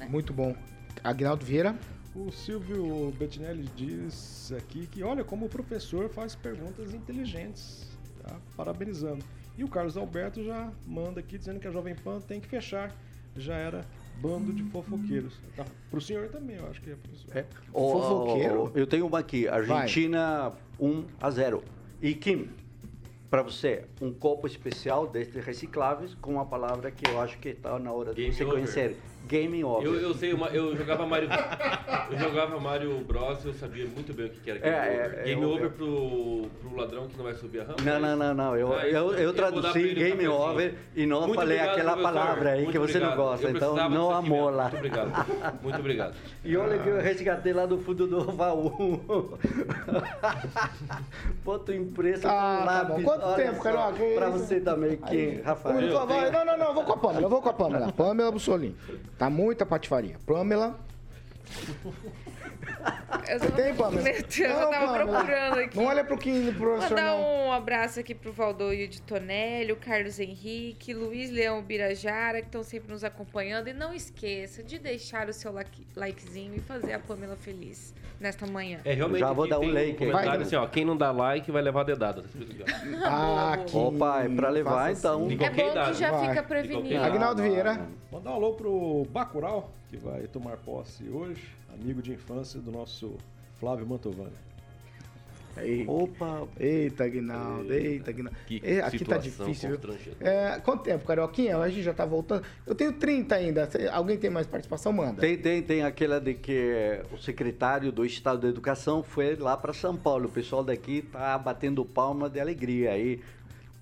Né? Muito bom. Agnaldo Vieira. O Silvio Bettinelli diz aqui que, olha, como o professor faz perguntas inteligentes, tá? parabenizando. E o Carlos Alberto já manda aqui dizendo que a Jovem Pan tem que fechar. Já era bando de fofoqueiros. Tá? Pro senhor também, eu acho que é professor. É. Fofoqueiro? Eu tenho uma aqui. Argentina 1 a 0. E Kim, para você, um copo especial destes recicláveis com uma palavra que eu acho que está na hora de Game você over. conhecer. Game over. Eu, eu sei, uma- eu jogava Mario. eu jogava Mario Bros, eu sabia muito bem o que era É, Game é, Over. é, Game eu- Over pro, pro ladrão que não vai subir a rampa. Não, não, não, não. Eu, Ah, eu, eu traduzi um game over e não Muito falei obrigado, aquela professor. palavra aí Muito que você não obrigado. gosta. Então não disso aqui mesmo. amola. Muito obrigado. Muito obrigado. E olha que eu resgatei lá do fundo do baú. Foto impressa Ah, tá lápis. bom. Quanto olha tempo. Carioca? Que Pra você também, que, Rafael. Não, não, não, eu vou com a Pamela, eu vou com a Pamela. Pamela Bussolini. Tá muita patifaria. Pamela. Eu Você tem, Pamela? Meu Deus, eu Não, tava Pamela. procurando aqui. Não olha pro Kim, professor, Mandar não. um abraço aqui pro Valdoio de Tonelli, o Carlos Henrique, Luiz Leão Birajara, que estão sempre nos acompanhando. E não esqueça de deixar o seu like- likezinho e fazer a Pamela feliz nesta manhã. É, realmente, Já vou dar um like aí. comentário Vai, assim, ó, quem não dá like vai levar dedada. Ah, que... Opa, é pra levar faça então. assim. É bom que já Vai. fica prevenido. Agnaldo Vieira. Mandar um alô pro Bacurau, que vai tomar posse hoje, amigo de infância do nosso Flávio Mantovani. Eita, Opa, eita, Aguinaldo, eita, Aguinaldo. Que É, Aqui tá difícil. É, quanto tempo, Carioquinha? A gente já tá voltando. Eu tenho 30 ainda. Alguém tem mais participação? Manda. Tem, tem, tem aquela de que o secretário do Estado da Educação foi lá para São Paulo. O pessoal daqui tá batendo palma de alegria aí,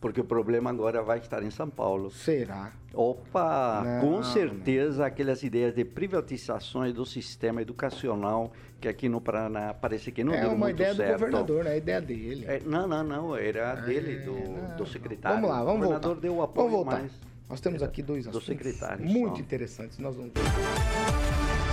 porque o problema agora vai estar em São Paulo. Será? Opa, Não, com certeza aquelas ideias de privatizações do sistema educacional que aqui no Paraná parece que não é deu uma muito ideia do certo. governador, né? A ideia dele. É, não, não, não, era dele, do, não. do secretário. Vamos lá, vamos o governador voltar. deu o apoio Vamos voltar. Nós temos aqui dois do assuntos secretário. muito interessantes. Nós vamos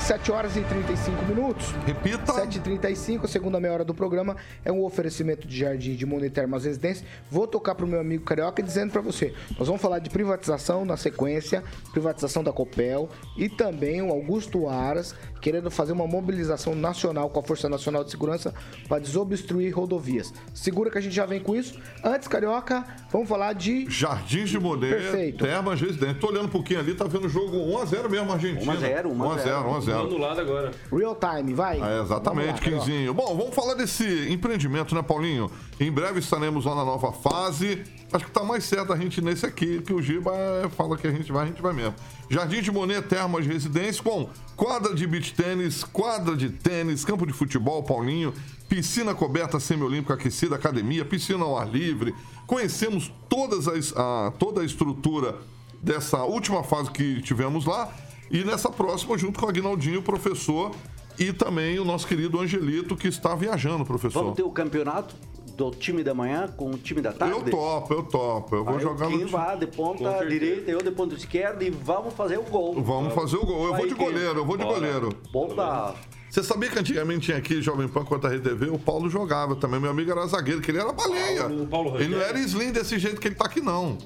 7 horas e 35 minutos. Repita. 7h35, a segunda meia hora do programa é um oferecimento de Jardim de Mono e Termas Residência. Vou tocar pro meu amigo Carioca dizendo para você, nós vamos falar de privatização na sequência, privatização da Copel e também o Augusto Aras querendo fazer uma mobilização nacional com a Força Nacional de Segurança para desobstruir rodovias. Segura que a gente já vem com isso. Antes, Carioca, vamos falar de Jardins de Monet, Perfeito. Termas Residente. Tô olhando um pouquinho ali, tá vendo o jogo 1x0 mesmo, Argentina. 1x0, 1x0, 1x0. Anulado agora. Real Time, vai. É, exatamente. Quinzinho. Bom, vamos falar desse empreendimento, né, Paulinho? Em breve estaremos lá na nova fase. Acho que tá mais certo a gente ir nesse aqui, que o Giba é, fala que a gente vai, a gente vai mesmo. Jardim de Monet Termas Residência com quadra de beach tênis, quadra de tênis, campo de futebol, Paulinho, piscina coberta semiolímpica aquecida, academia, piscina ao ar livre. Conhecemos todas as, a, toda a estrutura dessa última fase que tivemos lá e nessa próxima, junto com o Aguinaldinho, o professor, e também o nosso querido Angelito, que está viajando, professor. Vamos ter o campeonato do time da manhã com o time da tarde? Eu topo, eu topo. Eu vou Aí jogar no time. vai de ponta direita, eu de ponta esquerda e vamos fazer o gol. Vamos fazer o gol. Eu vou de goleiro, eu vou de Bora. goleiro. Bomba. Você sabia que antigamente tinha aqui Jovem Pan contra a Rede TV? O Paulo jogava também. Meu amigo era zagueiro, que ele era baleia. Paulo- Paulo ele não era slim desse jeito que ele tá aqui, não.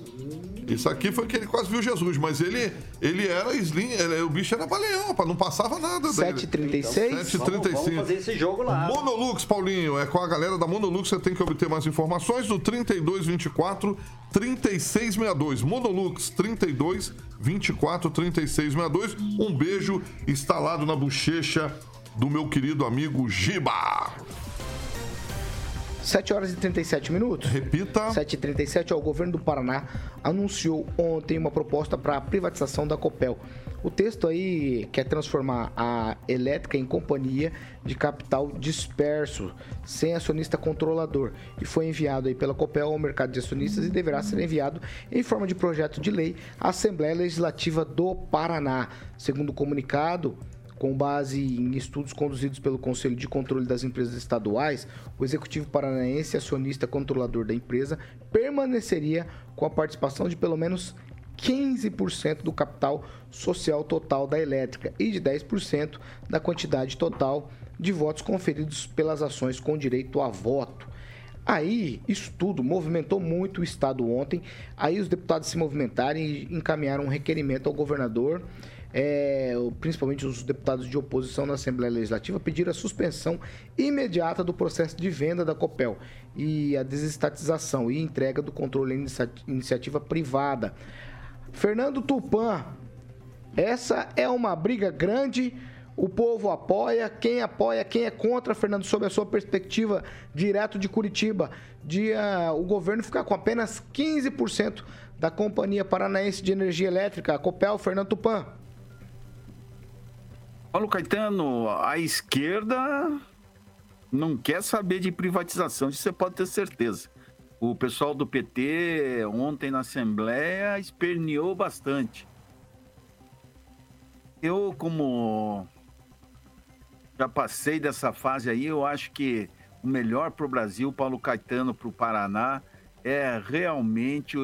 Isso aqui foi que ele quase viu Jesus, mas ele, ele era slim, ele- o bicho era baleão, não passava nada dele. 7h36. Vamos, 7h35. vamos fazer esse jogo lá. Monolux, Paulinho, é com a galera da Monolux, você tem que obter mais informações no 3224 3662. Monolux 32 24 3662. Um beijo instalado na bochecha do meu querido amigo Giba. 7 horas e 37 minutos. Repita. 7h37, ó, o governo do Paraná anunciou ontem uma proposta para a privatização da Copel. O texto aí quer transformar a elétrica em companhia de capital disperso, sem acionista controlador, e foi enviado aí pela Copel ao mercado de acionistas e deverá ser enviado em forma de projeto de lei à Assembleia Legislativa do Paraná. Segundo o comunicado, com base em estudos conduzidos pelo Conselho de Controle das Empresas Estaduais, o executivo paranaense, acionista controlador da empresa, permaneceria com a participação de pelo menos 15% do capital social total da elétrica e de 10% da quantidade total de votos conferidos pelas ações com direito a voto. Aí, isso tudo movimentou muito o Estado ontem. Aí os deputados se movimentarem e encaminharam um requerimento ao governador é, principalmente os deputados de oposição na Assembleia Legislativa, pediram a suspensão imediata do processo de venda da Copel e a desestatização e entrega do controle à iniciativa privada. Fernando Tupan, essa é uma briga grande. O povo apoia, quem apoia, quem é contra, Fernando, sob a sua perspectiva direto de Curitiba, de uh, o governo ficar com apenas 15% da Companhia Paranaense de Energia Elétrica, a Copel, Fernando Tupan. Paulo Caetano, a esquerda não quer saber de privatização, isso você pode ter certeza. O pessoal do PT, ontem na Assembleia, esperneou bastante. Eu, como já passei dessa fase aí, eu acho que o melhor para o Brasil, Paulo Caetano, para o Paraná, é realmente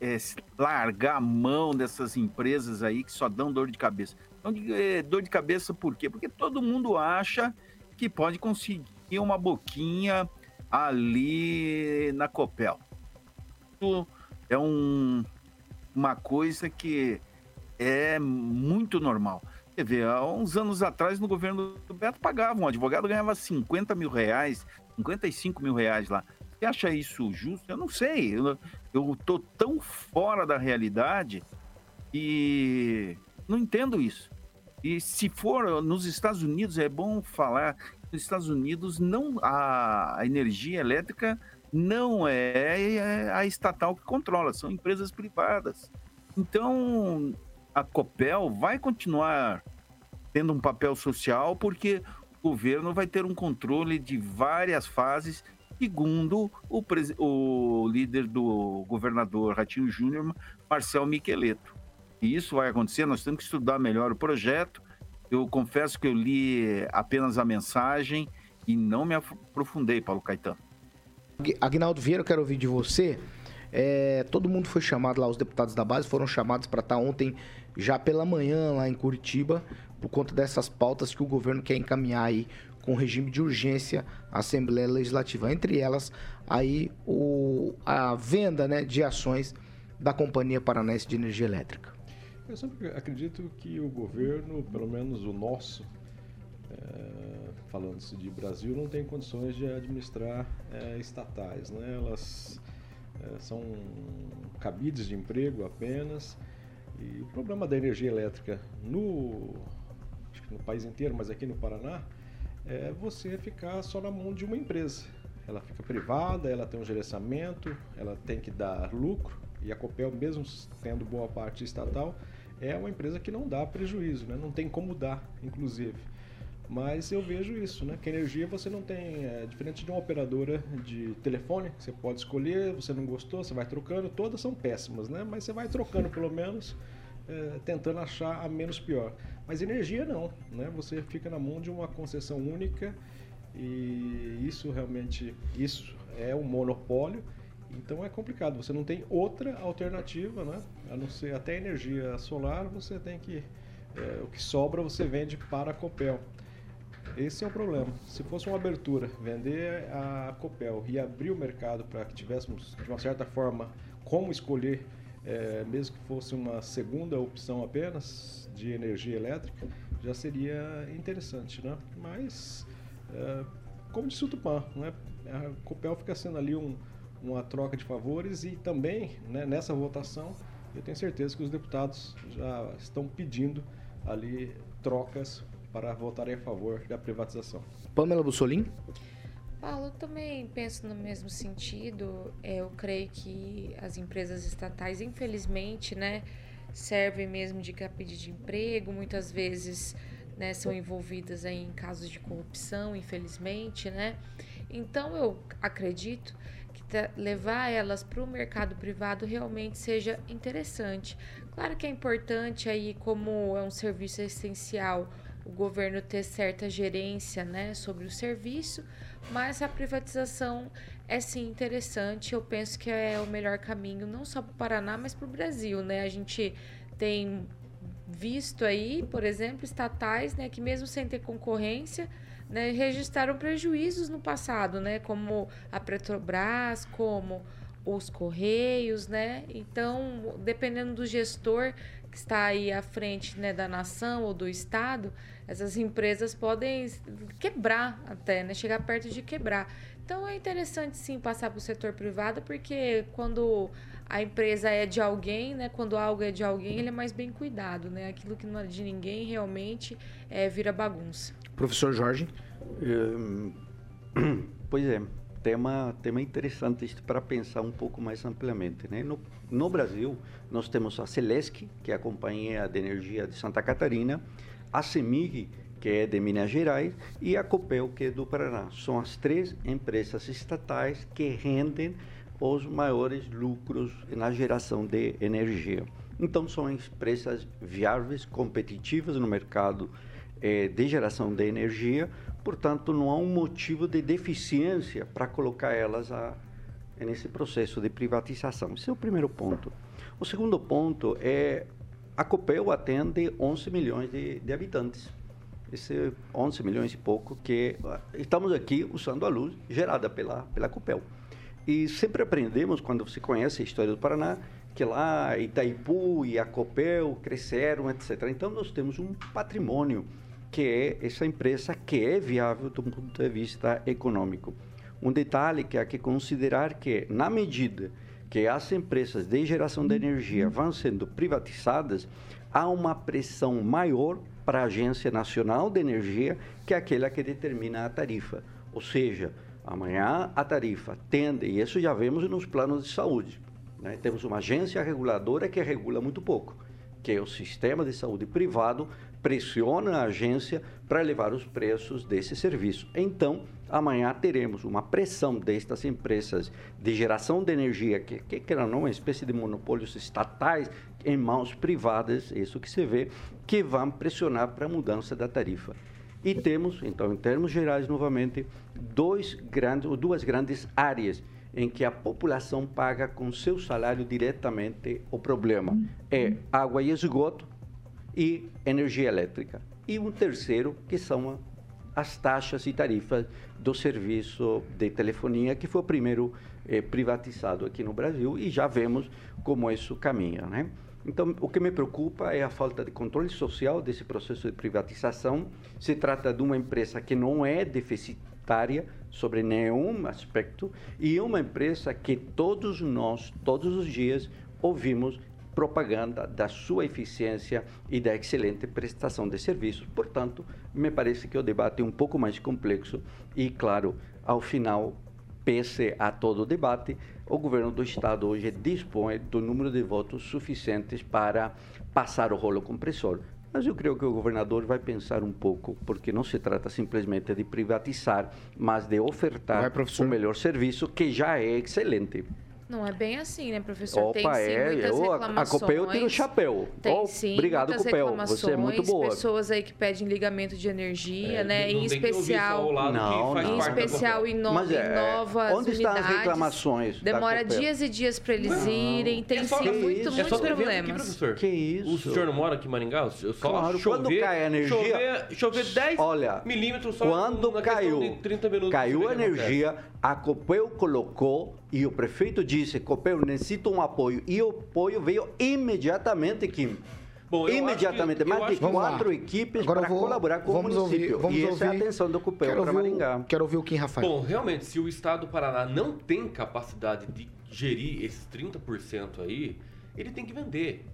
é, largar a mão dessas empresas aí que só dão dor de cabeça. Então, é, dor de cabeça por quê? Porque todo mundo acha que pode conseguir uma boquinha ali na Copel. É um, uma coisa que é muito normal. Quer ver, há uns anos atrás, no governo do Beto, pagava um advogado, ganhava 50 mil reais, 55 mil reais lá. Você acha isso justo? Eu não sei. Eu, eu tô tão fora da realidade e não entendo isso. E se for nos Estados Unidos, é bom falar, nos Estados Unidos não a, energia elétrica não é, é a estatal que controla, são empresas privadas. Então, a Copel vai continuar tendo um papel social porque o governo vai ter um controle de várias fases, segundo o, o líder do governador Ratinho Júnior, Marcel Micheleto. E isso vai acontecer, nós temos que estudar melhor o projeto. Eu confesso que eu li apenas a mensagem e não me aprofundei, Paulo Caetano. Agnaldo Vieira, eu quero ouvir de você. É, todo mundo foi chamado lá, os deputados da base foram chamados para estar ontem, já pela manhã, lá em Curitiba, por conta dessas pautas que o governo quer encaminhar aí com regime de urgência à Assembleia Legislativa. Entre elas, aí o, a venda né, de ações da Companhia Paranaense de Energia Elétrica. Eu sempre acredito que o governo, pelo menos o nosso, é, falando-se de Brasil, não tem condições de administrar é, estatais. Né? Elas é, são cabides de emprego apenas. E o problema da energia elétrica no, no país inteiro, mas aqui no Paraná, é você ficar só na mão de uma empresa. Ela fica privada, ela tem um gerenciamento, ela tem que dar lucro, e a Copel, mesmo tendo boa parte estatal, é uma empresa que não dá prejuízo, né? não tem como dar, inclusive. Mas eu vejo isso, né? Que energia você não tem, é, diferente de uma operadora de telefone, você pode escolher, você não gostou, você vai trocando, todas são péssimas, né? Mas você vai trocando pelo menos, é, tentando achar a menos pior. Mas energia não, né? Você fica na mão de uma concessão única e isso realmente, isso é um monopólio então é complicado, você não tem outra alternativa, né? A não ser até energia solar, você tem que. É, o que sobra você vende para a Copel. Esse é o problema. Se fosse uma abertura, vender a Copel e abrir o mercado para que tivéssemos, de uma certa forma, como escolher, é, mesmo que fosse uma segunda opção apenas de energia elétrica, já seria interessante, né? Mas, é, como disse o Tupã, né? a Copel fica sendo ali um, uma troca de favores e também né, nessa votação eu tenho certeza que os deputados já estão pedindo ali trocas para votarem a favor da privatização. Pamela Bussolim? Paulo, eu também penso no mesmo sentido. Eu creio que as empresas estatais, infelizmente, né, servem mesmo de capide de emprego, muitas vezes né, são envolvidas em casos de corrupção, infelizmente, né? Então eu acredito levar elas para o mercado privado realmente seja interessante. Claro que é importante aí, como é um serviço essencial, o governo ter certa gerência né, sobre o serviço, mas a privatização é sim interessante. Eu penso que é o melhor caminho, não só para o Paraná, mas para o Brasil. Né? A gente tem visto aí, por exemplo, estatais né, que mesmo sem ter concorrência, né, registraram prejuízos no passado, né? Como a Petrobras, como os Correios, né? Então, dependendo do gestor que está aí à frente né, da nação ou do Estado, essas empresas podem quebrar até, né? Chegar perto de quebrar. Então, é interessante, sim, passar para o setor privado, porque quando a empresa é de alguém, né? Quando algo é de alguém, ele é mais bem cuidado, né? Aquilo que não é de ninguém realmente é, vira bagunça. Professor Jorge? Eh, pois é, tema, tema interessante para pensar um pouco mais amplamente. Né? No, no Brasil, nós temos a Celesc, que é a Companhia de Energia de Santa Catarina, a CEMIG, que é de Minas Gerais, e a Copel, que é do Paraná. São as três empresas estatais que rendem os maiores lucros na geração de energia. Então, são empresas viáveis, competitivas no mercado eh, de geração de energia, portanto, não há um motivo de deficiência para colocar elas a, nesse processo de privatização. Esse é o primeiro ponto. O segundo ponto é a Copel atende 11 milhões de, de habitantes. Esse 11 milhões e pouco que estamos aqui usando a luz gerada pela, pela Copel. E sempre aprendemos, quando você conhece a história do Paraná, que lá Itaipu e a Copel cresceram, etc. Então, nós temos um patrimônio que é essa empresa que é viável do ponto de vista econômico. Um detalhe que há que considerar que, na medida que as empresas de geração de energia vão sendo privatizadas, há uma pressão maior para a Agência Nacional de Energia, que é aquela que determina a tarifa. Ou seja, amanhã a tarifa tende, e isso já vemos nos planos de saúde. Né? Temos uma agência reguladora que regula muito pouco, que é o sistema de saúde privado, pressiona a agência para elevar os preços desse serviço. Então, amanhã teremos uma pressão destas empresas de geração de energia, que, que, que não, uma espécie de monopólios estatais em mãos privadas, isso que se vê, que vão pressionar para a mudança da tarifa. E temos, então, em termos gerais, novamente, dois grandes, duas grandes áreas em que a população paga com seu salário diretamente o problema. É água e esgoto e energia elétrica. E um terceiro, que são as taxas e tarifas do serviço de telefonia, que foi o primeiro eh, privatizado aqui no Brasil, e já vemos como isso caminha. Né? Então, o que me preocupa é a falta de controle social desse processo de privatização. Se trata de uma empresa que não é deficitária sobre nenhum aspecto e uma empresa que todos nós, todos os dias, ouvimos propaganda da sua eficiência e da excelente prestação de serviços. Portanto, me parece que o debate é um pouco mais complexo e, claro, ao final, pese a todo o debate, o governo do estado hoje dispõe do número de votos suficientes para passar o rolo compressor. Mas eu creio que o governador vai pensar um pouco, porque não se trata simplesmente de privatizar, mas de ofertar o melhor serviço, que já é excelente. Não é bem assim, né, professor? Opa, tem sim é, muitas eu, reclamações. a Copel tira o chapéu. Tem Oh, sim, obrigado, muitas Copel. Você é muito reclamações, boa. Pessoas aí que pedem ligamento de energia, né? não em tem que ouvir só especial, o lado que Não, faz não. em especial em, Mas em é, novas onde estão as unidades. reclamações Demora dias e dias para eles irem. Tem É só- sim que muito, isso? muitos É só vento aqui, problemas. professor. Que isso? O senhor não mora aqui em Maringá? Eu Só Claro, chover, quando cai a energia- Chover, chover 10 Olha, milímetros só Quando caiu, questão de 30 minutos. caiu você a energia, a Copel colocou e o prefeito disse, Copel, necessita um apoio. E o apoio veio imediatamente, Kim. Bom, imediatamente, que- mais de quatro equipes para vou- colaborar com vamos o município. Ouvir, vamos e essa é a ouvir- atenção do Copel para ouvir o- Maringá. Quero ouvir o Kim Rafael. Bom, realmente, se o estado do Paraná não tem capacidade de gerir esses 30% aí, ele tem que vender.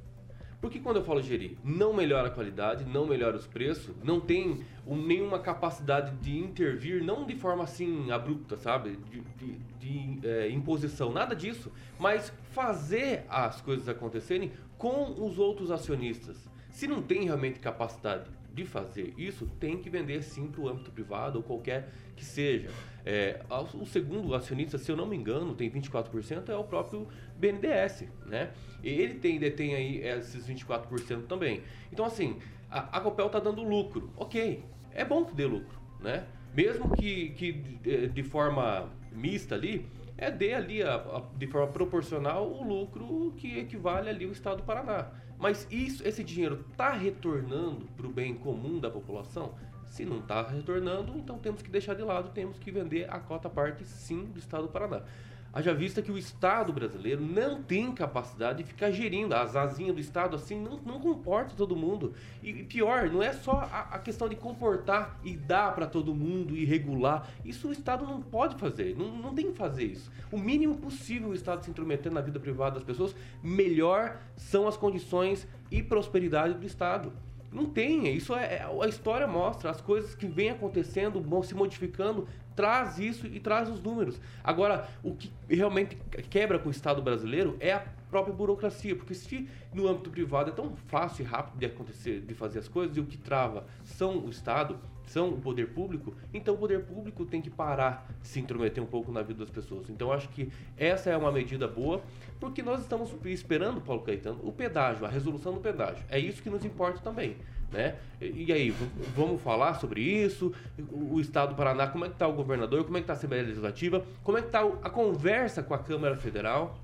Porque quando eu falo gerir, não melhora a qualidade, não melhora os preços, não tem um- nenhuma capacidade de intervir, não de forma assim abrupta, sabe? De, de- de, eh, imposição, nada disso. Mas fazer as coisas acontecerem com os outros acionistas. Se não tem realmente capacidade de fazer isso, tem que vender sim para o âmbito privado ou qualquer que seja. É, o segundo acionista, se eu não me engano, tem 24%, é o próprio BNDES, né? Ele tem, detém aí esses 24% também. Então, assim, a, a Copel está dando lucro. Ok, é bom que dê lucro, né? Mesmo que, que de, de forma mista ali, é dê ali a- a- de forma proporcional o lucro que equivale ali ao Estado do Paraná. Mas isso, esse dinheiro está retornando para o bem comum da população? Se não está retornando, então temos que deixar de lado, temos que vender a cota parte sim do Estado do Paraná. Haja vista que o Estado brasileiro não tem capacidade de ficar gerindo. As asinhas do Estado assim não, não comporta todo mundo. E, pior, não é só a, a, questão de comportar e dar para todo mundo e regular. Isso o Estado não pode fazer, não, não tem que fazer isso. O mínimo possível o Estado se intrometer na vida privada das pessoas, melhor são as condições e prosperidade do Estado. Não tem, isso é, é a história mostra, as coisas que vêm acontecendo, vão se modificando, traz isso e traz os números. Agora, o que realmente quebra com o Estado brasileiro é a própria burocracia, porque se no âmbito privado é tão fácil e rápido de acontecer, de fazer as coisas, e o que trava são o Estado, são o poder público, então o poder público tem que parar de se intrometer um pouco na vida das pessoas. Então acho que essa é uma medida boa, porque nós estamos esperando, Paulo Caetano, o pedágio, a resolução do pedágio. É isso que nos importa também. Né? E aí, vamos falar sobre isso? O Estado do Paraná, como é que está o governador? Como é que está a Assembleia Legislativa? Como é que está a conversa com a Câmara Federal?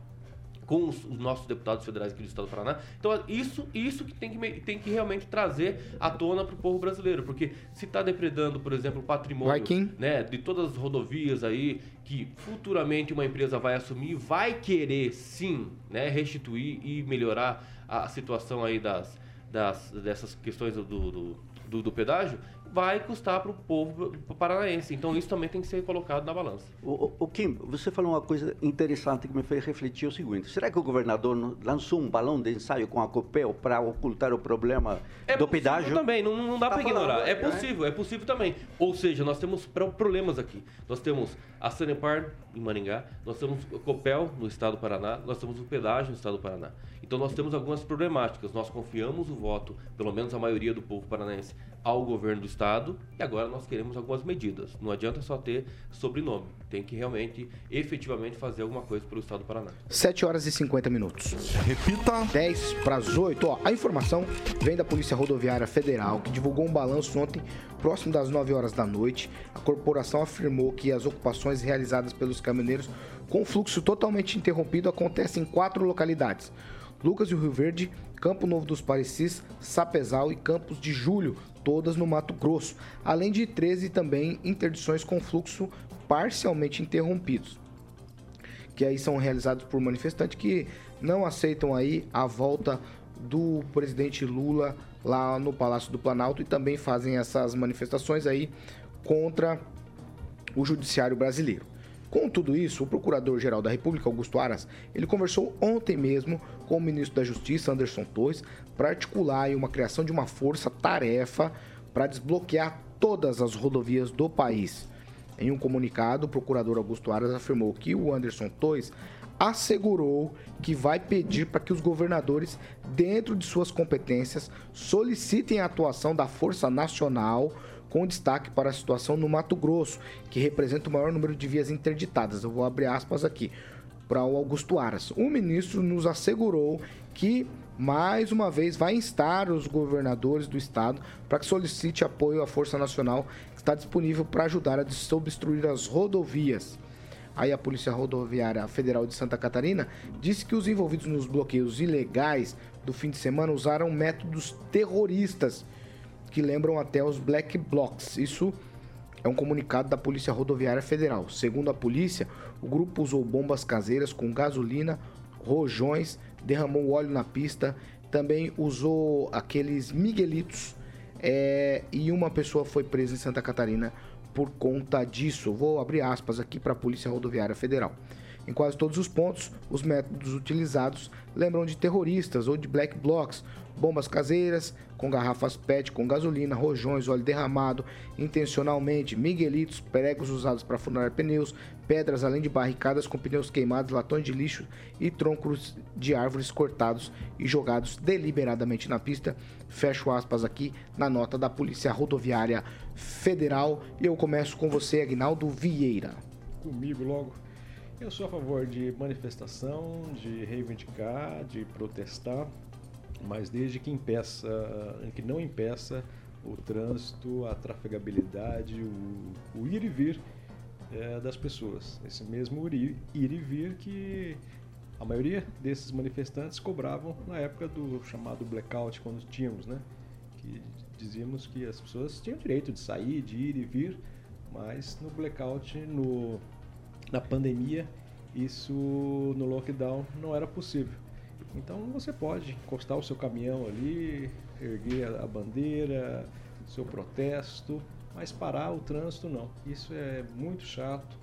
com os, os, nossos deputados federais aqui do Estado do Paraná. Então, isso, isso que tem que, tem que realmente trazer à tona para o povo brasileiro. Porque se está depredando, por exemplo, o patrimônio né, de todas as rodovias aí, que futuramente uma empresa vai assumir, vai querer sim né, restituir e melhorar a situação aí das, das, dessas questões do, do, do, do pedágio, vai custar para o povo paranaense. Então isso também tem que ser colocado na balança. O, o, Kim, você falou uma coisa interessante que me fez refletir o seguinte: será que o governador lançou um balão de ensaio com a Copel para ocultar o problema é do pedágio? também, não, não dá tá para ignorar. É possível, é possível também. Ou seja, nós temos problemas aqui. Nós temos a Sanepar em Maringá, nós temos a Copel no estado do Paraná, nós temos o pedágio no estado do Paraná. Então nós temos algumas problemáticas. Nós confiamos o voto, pelo menos a maioria do povo paranaense, ao governo do estado e agora nós queremos algumas medidas. Não adianta só ter sobrenome, tem que realmente, efetivamente fazer alguma coisa pelo estado do Paraná. 7 horas e 50 minutos. Repita. 10 para as 8. Ó, a informação vem da Polícia Rodoviária Federal, que divulgou um balanço ontem, próximo das 9 horas da noite. A corporação afirmou que as ocupações realizadas pelos caminhoneiros com fluxo totalmente interrompido acontecem em quatro localidades. Lucas e Rio Verde, Campo Novo dos Parecis, Sapezal e Campos de Julho, todas no Mato Grosso, além de 13 também interdições com fluxo parcialmente interrompidos, que aí são realizados por manifestantes que não aceitam aí a volta do presidente Lula lá no Palácio do Planalto e também fazem essas manifestações aí contra o judiciário brasileiro. Com tudo isso, o Procurador-Geral da República, Augusto Aras, ele conversou ontem mesmo com o ministro da Justiça, Anderson Torres, para articular uma criação de uma força-tarefa para desbloquear todas as rodovias do país. Em um comunicado, o procurador Augusto Aras afirmou que o Anderson Torres assegurou que vai pedir para que os governadores, dentro de suas competências, solicitem a atuação da Força Nacional com destaque para a situação no Mato Grosso, que representa o maior número de vias interditadas. Eu vou abrir aspas aqui para o Augusto Aras. O ministro nos assegurou que mais uma vez vai instar os governadores do estado para que solicite apoio à Força Nacional que está disponível para ajudar a desobstruir as rodovias. Aí a Polícia Rodoviária Federal de Santa Catarina disse que os envolvidos nos bloqueios ilegais do fim de semana usaram métodos terroristas que lembram até os Black Blocs. Isso é um comunicado da Polícia Rodoviária Federal. Segundo a polícia, o grupo usou bombas caseiras com gasolina, rojões, derramou óleo na pista, também usou aqueles miguelitos é, e uma pessoa foi presa em Santa Catarina por conta disso. Vou abrir aspas aqui para a Polícia Rodoviária Federal. Em quase todos os pontos, os métodos utilizados lembram de terroristas ou de black blocs, bombas caseiras com garrafas PET com gasolina, rojões, óleo derramado intencionalmente, miguelitos, pregos usados para furar pneus, pedras além de barricadas com pneus queimados, latões de lixo e troncos de árvores cortados e jogados deliberadamente na pista. Fecho aspas aqui na nota da Polícia Rodoviária Federal e eu começo com você, Agnaldo Vieira. Comigo logo. Eu sou a favor de manifestação, de reivindicar, de protestar, mas desde que impeça, que não impeça o trânsito, a trafegabilidade, o, o ir e vir é, das pessoas. Esse mesmo ir, ir e vir que A maioria desses manifestantes cobravam na época do chamado blackout, quando tínhamos, né? Que dizíamos que as pessoas tinham direito de sair, de ir e vir, mas no blackout, no, na pandemia, isso no lockdown não era possível. Então você pode encostar o seu caminhão ali, erguer a bandeira, seu protesto, mas parar o trânsito não. Isso é muito chato.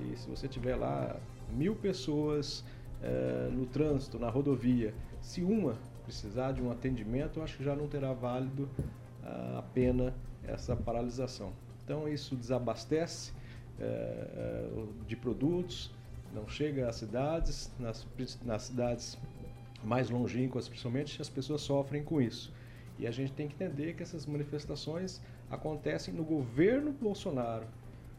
E se você tiver lá mil pessoas eh, no trânsito, na rodovia, se uma precisar de um atendimento, eu acho que já não terá válido ah, a pena essa paralisação. Então isso desabastece de produtos, não chega às cidades, nas, nas cidades mais longínquas principalmente, as pessoas sofrem com isso. E a gente tem que entender que essas manifestações acontecem no governo Bolsonaro.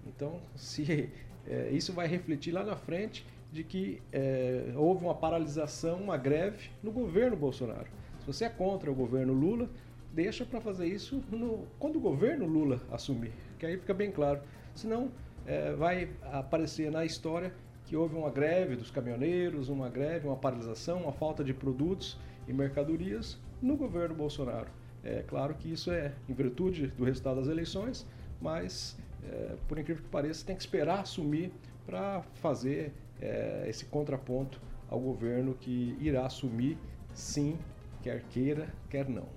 Então, se é, isso vai refletir lá na frente de que é, houve uma paralisação, uma greve no governo Bolsonaro. Se você é contra o governo Lula, deixa para fazer isso no, quando o governo Lula assumir, que aí fica bem claro. Senão, é, vai aparecer na história que houve uma greve dos caminhoneiros, uma greve, uma paralisação, uma falta de produtos e mercadorias no governo Bolsonaro. É claro que isso é em virtude do resultado das eleições, mas é, por incrível que pareça, tem que esperar assumir para fazer é, esse contraponto ao governo que irá assumir, sim, quer queira, quer não.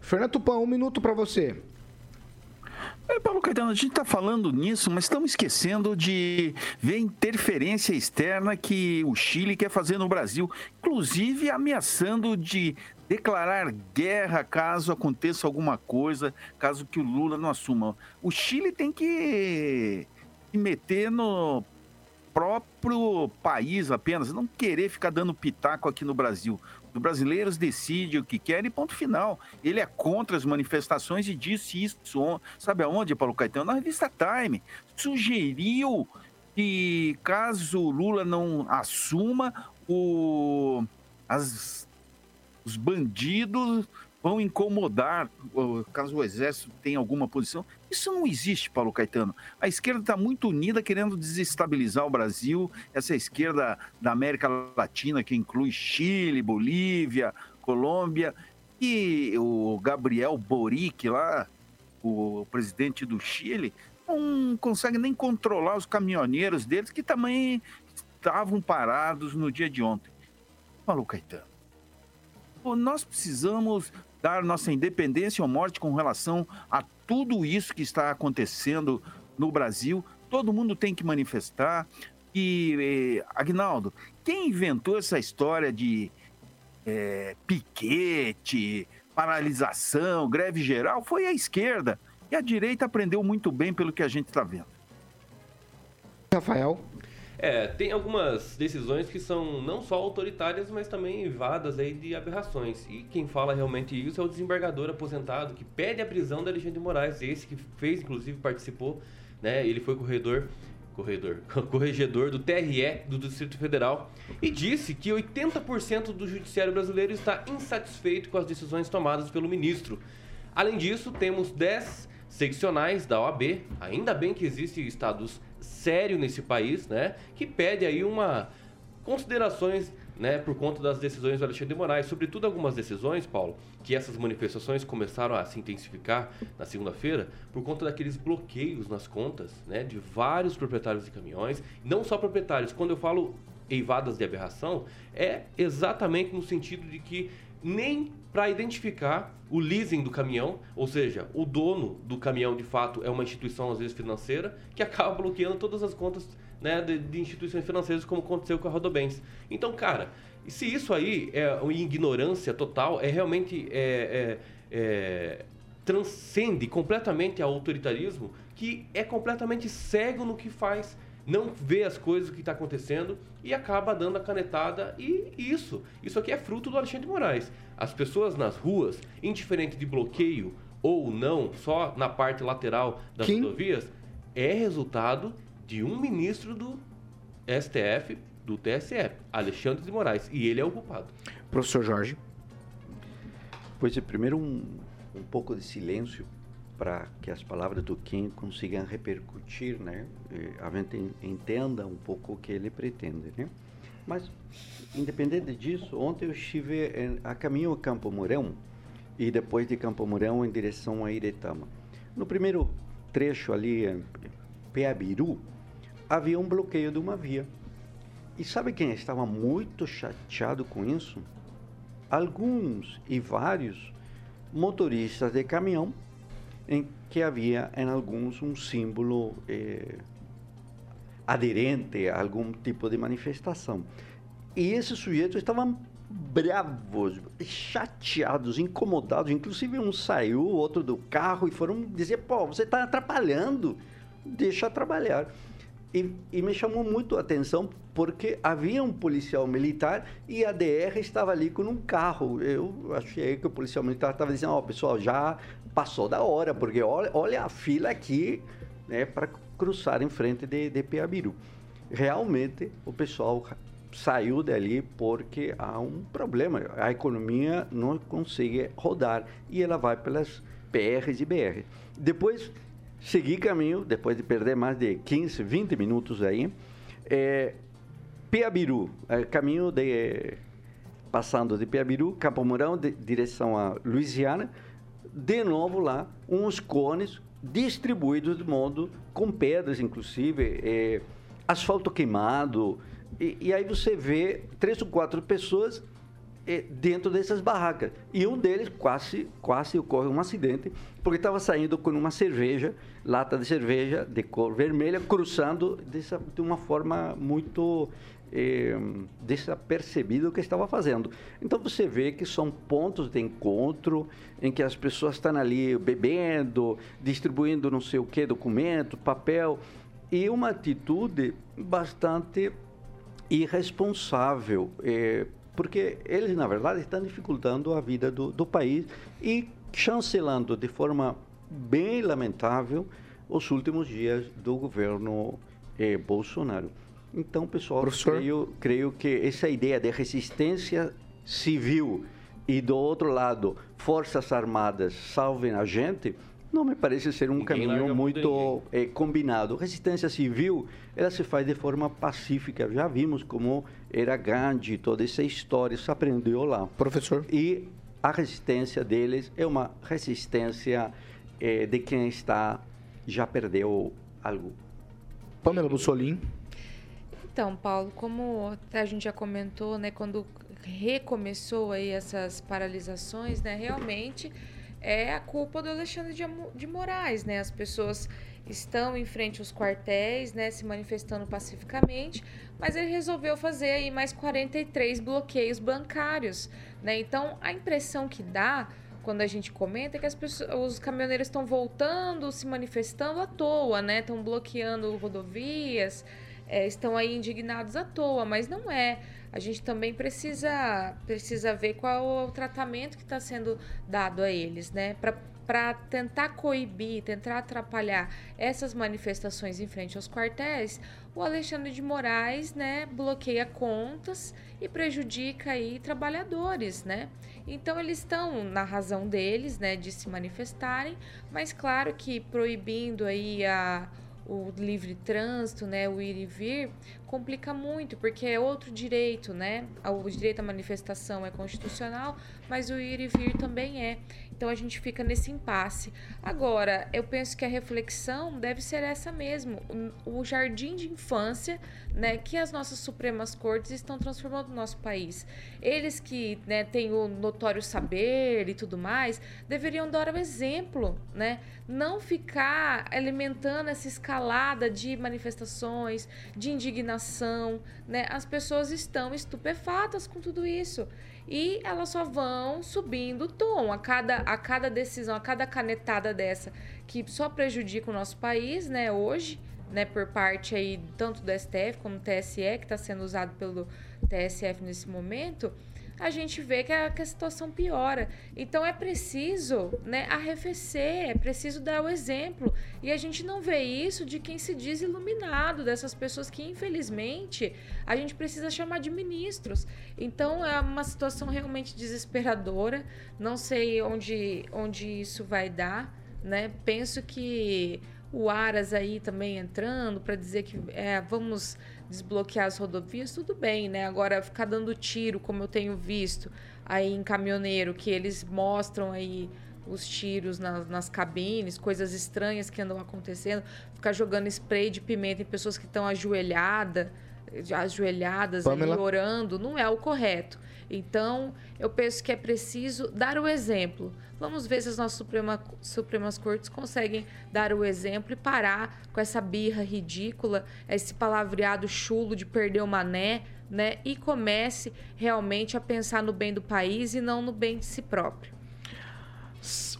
Fernando Tupan, um minuto para você. É, Paulo Caetano, a gente está falando nisso, mas estamos esquecendo de ver interferência externa que o Chile quer fazer no Brasil, inclusive ameaçando de declarar guerra caso aconteça alguma coisa, caso que o Lula não assuma. O Chile tem que se meter no próprio país apenas, não querer ficar dando pitaco aqui no Brasil. Os brasileiros decidem o que querem e ponto final. Ele é contra as manifestações e disse isso, sabe aonde, Paulo Caetano? Na revista Time. Sugeriu que caso Lula não assuma, o, as, os bandidos vão incomodar, caso o exército tenha alguma posição. Isso não existe, Paulo Caetano. A esquerda está muito unida querendo desestabilizar o Brasil, essa esquerda da América Latina, que inclui Chile, Bolívia, Colômbia, e o Gabriel Boric lá, o presidente do Chile, não consegue nem controlar os caminhoneiros deles, que também estavam parados no dia de ontem. Paulo Caetano, nós precisamos dar nossa independência ou morte com relação a tudo isso que está acontecendo no Brasil. Todo mundo tem que manifestar. E, eh, Agnaldo, quem inventou essa história de eh, piquete, paralisação, greve geral foi a esquerda. E a direita aprendeu muito bem pelo que a gente está vendo. Rafael. É, tem algumas decisões que são não só autoritárias, mas também vadas aí de aberrações. E quem fala realmente isso é o desembargador aposentado que pede a prisão da Alexandre de Moraes, esse que fez, inclusive, participou, né? Ele foi corredor corredor, corregedor do TRE do Distrito Federal e disse que 80% do judiciário brasileiro está insatisfeito com as decisões tomadas pelo ministro. Além disso, temos 10 seccionais da OAB, ainda bem que existem estados sério nesse país, né? Que pede aí uma considerações, né, por conta das decisões do Alexandre de Moraes, sobretudo algumas decisões, Paulo, que essas manifestações começaram a se intensificar na segunda-feira por conta daqueles bloqueios nas contas, né, de vários proprietários de caminhões, não só proprietários. Quando eu falo eivadas de aberração, é exatamente no sentido de que nem para identificar o leasing do caminhão, ou seja, o dono do caminhão de fato é uma instituição às vezes financeira que acaba bloqueando todas as contas né, de, de, instituições financeiras, como aconteceu com a Rodobens. Então, cara, se isso aí é uma ignorância total, é realmente é, é, é, transcende completamente ao autoritarismo, que é completamente cego no que faz não vê as coisas que está acontecendo e acaba dando a canetada e isso. Isso aqui é fruto do Alexandre de Moraes. As pessoas nas ruas, indiferente de bloqueio ou não, só na parte lateral das Quem? rodovias, é resultado de um ministro do STF, do TSE, Alexandre de Moraes, e ele é o culpado. Professor Jorge. Pois é, primeiro um, um pouco de silêncio para que as palavras do Kim consigam repercutir, né? A gente entenda um pouco o que ele pretende, né? Mas, independente disso, ontem eu estive a caminho Campo Mourão e depois de Campo Mourão em direção a Iretama. No primeiro trecho ali, em Peabiru, havia um bloqueio de uma via. E sabe quem estava muito chateado com isso? Alguns e vários motoristas de caminhão em que havia em alguns um símbolo eh, aderente a algum tipo de manifestação. E esses sujeitos estavam bravos, chateados, incomodados. Inclusive um saiu, outro do carro e foram dizer: pô, você está atrapalhando, deixa trabalhar. E, e, me chamou muito a atenção porque havia um policial militar e a DR estava ali com um carro. Eu achei que o policial militar estava dizendo: ó, oh, pessoal, já passou da hora, porque olha, olha a fila aqui né, para cruzar em frente de, de Piabiru. Realmente, o pessoal saiu dali porque há um problema. A economia não consegue rodar e ela vai pelas PRs e BR. Depois segui caminho, depois de perder mais de 15, 20 minutos aí, é, Piabiru, é, caminho de passando de Piabiru, Campo Mourão, de, direção a Louisiana, de novo lá, uns cones distribuídos de modo com pedras, inclusive, é, asfalto queimado, e, e, aí você vê três ou quatro pessoas eh, dentro dessas barracas. E um deles quase, quase ocorre um acidente, porque estava saindo com uma cerveja, lata de cerveja de cor vermelha, cruzando dessa, de uma forma muito eh, desapercebida o que estava fazendo. Então você vê que são pontos de encontro em que as pessoas estão ali bebendo, distribuindo não sei o que, documento, papel, e uma atitude bastante irresponsável. Eh, porque eles, na verdade, estão dificultando a vida do, do país e chancelando de forma bem lamentável os últimos dias do governo eh, Bolsonaro. Então, pessoal, creio, creio que essa ideia de resistência civil e, do outro lado, forças armadas salvem a gente, não me parece ser um Ninguém caminho muito é, combinado. Resistência civil, ela se faz de forma pacífica. Já vimos como era Gandhi, toda essa história, se aprendeu lá. Professor. E a resistência deles é uma resistência é, de quem está já perdeu algo. Pamela Mussolini. Então, Paulo, como a gente já comentou, né, quando recomeçou aí essas paralisações, né, realmente é a culpa do Alexandre de, de Moraes, né? As pessoas estão em frente aos quartéis, né, se manifestando pacificamente, mas ele resolveu fazer aí mais 43 bloqueios bancários, né? Então, a impressão que dá quando a gente comenta é que as pessoas, os caminhoneiros estão voltando, se manifestando à toa, né? Estão bloqueando rodovias, é, estão aí indignados à toa, mas não é a gente também precisa, precisa ver qual o tratamento que está sendo dado a eles, né? Para tentar coibir, tentar atrapalhar essas manifestações em frente aos quartéis, o Alexandre de Moraes né, bloqueia contas e prejudica aí trabalhadores, né? Então eles estão na razão deles, né, de se manifestarem, mas claro que proibindo aí a o livre trânsito, né, o ir e vir, complica muito, porque é outro direito, né? O direito à manifestação é constitucional, mas o ir e vir também é. Então a gente fica nesse impasse. Agora, eu penso que a reflexão deve ser essa mesmo, o jardim de infância, né, que as nossas supremas cortes estão transformando no nosso país. Eles que, né, têm o notório saber e tudo mais, deveriam dar o exemplo, né? Não ficar alimentando essa escalada de manifestações, de indignação, né? As pessoas estão estupefatas com tudo isso e elas só vão subindo o tom a cada, a cada decisão, a cada canetada dessa que só prejudica o nosso país, né, hoje, né, por parte aí tanto do STF como do TSE, que está sendo usado pelo TSF nesse momento, a gente vê que a, que a situação piora. Então é preciso né, arrefecer, é preciso dar o exemplo. E a gente não vê isso de quem se diz iluminado, dessas pessoas que, infelizmente, a gente precisa chamar de ministros. Então é uma situação realmente desesperadora. Não sei onde, onde isso vai dar. Né? Penso que o Aras aí também entrando para dizer que é, vamos desbloquear as rodovias, tudo bem, né? Agora ficar dando tiro, como eu tenho visto aí em caminhoneiro, que eles mostram aí os tiros nas, nas cabines, coisas estranhas que andam acontecendo, ficar jogando spray de pimenta em pessoas que estão ajoelhadas, ajoelhadas ali, orando, não é o correto. Então, eu penso que é preciso dar o exemplo. Vamos ver se as nossas Suprema, Supremas Cortes conseguem dar o exemplo e parar com essa birra ridícula, esse palavreado chulo de perder o mané, né? E comece realmente a pensar no bem do país e não no bem de si próprio.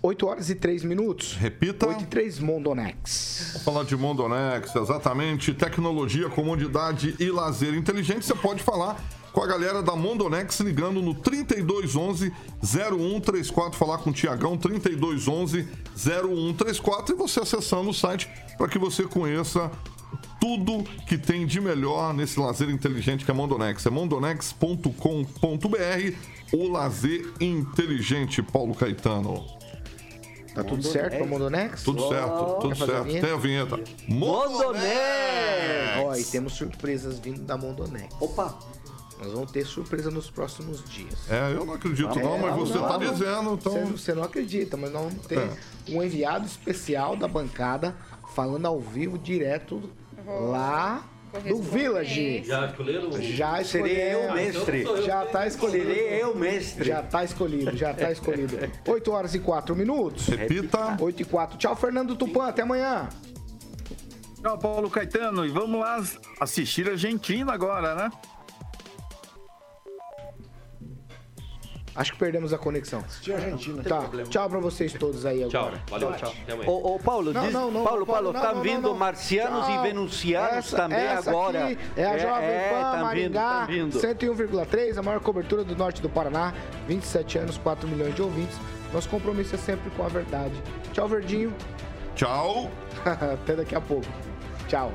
8 horas e 3 minutos. Repita. 8 e 3, Mondonex. Vamos falar de Mondonex, exatamente. Tecnologia, comodidade e lazer inteligente. Você pode falar com a galera da Mondonex ligando no 3211 0134, falar com o Tiagão 3211 0134 e você acessando o site para que você conheça tudo que tem de melhor nesse lazer inteligente que é Mondonex. É mondonex.com.br, o lazer inteligente, Paulo Caetano. Tá tudo certo pra Mondonex? Tudo certo, tudo a certo. vinheta? Tem a vinheta. Ó, e temos surpresas vindo da Mondonex. Opa! Nós vamos ter surpresa nos próximos dias. É, eu não acredito não, mas você tá dizendo, então... Você, você não acredita, mas nós vamos ter É. um enviado especial da bancada falando ao vivo direto lá do Village. Já escolheram? Já Serei escolhemos. eu mestre. Já tá escolhido. Serei eu mestre. Já tá escolhido, já tá escolhido. 8 horas e 4 minutos. Repita. 8 e 4. Tchau, Fernando Tupan. Até amanhã. Tchau, Paulo Caetano. E vamos lá assistir a Argentina agora, né? Acho que perdemos a conexão. Assistir a Argentina. Tá. Tchau pra vocês todos aí Tchau, agora. valeu, tchau. Até amanhã. Ô, ô, Paulo, Não, diz- não, não, Paulo, Paulo, não, tá não, vindo não. marcianos Tchau. e venuncianos Essa- também essa agora. aqui é a Jovem é, Pan tá vindo, Maringá, tá vindo. 101,3, a maior cobertura do norte do Paraná, 27 anos, 4 milhões de ouvintes. Nosso compromisso é sempre com a verdade. Tchau, Verdinho. Tchau. Até daqui a pouco. Tchau.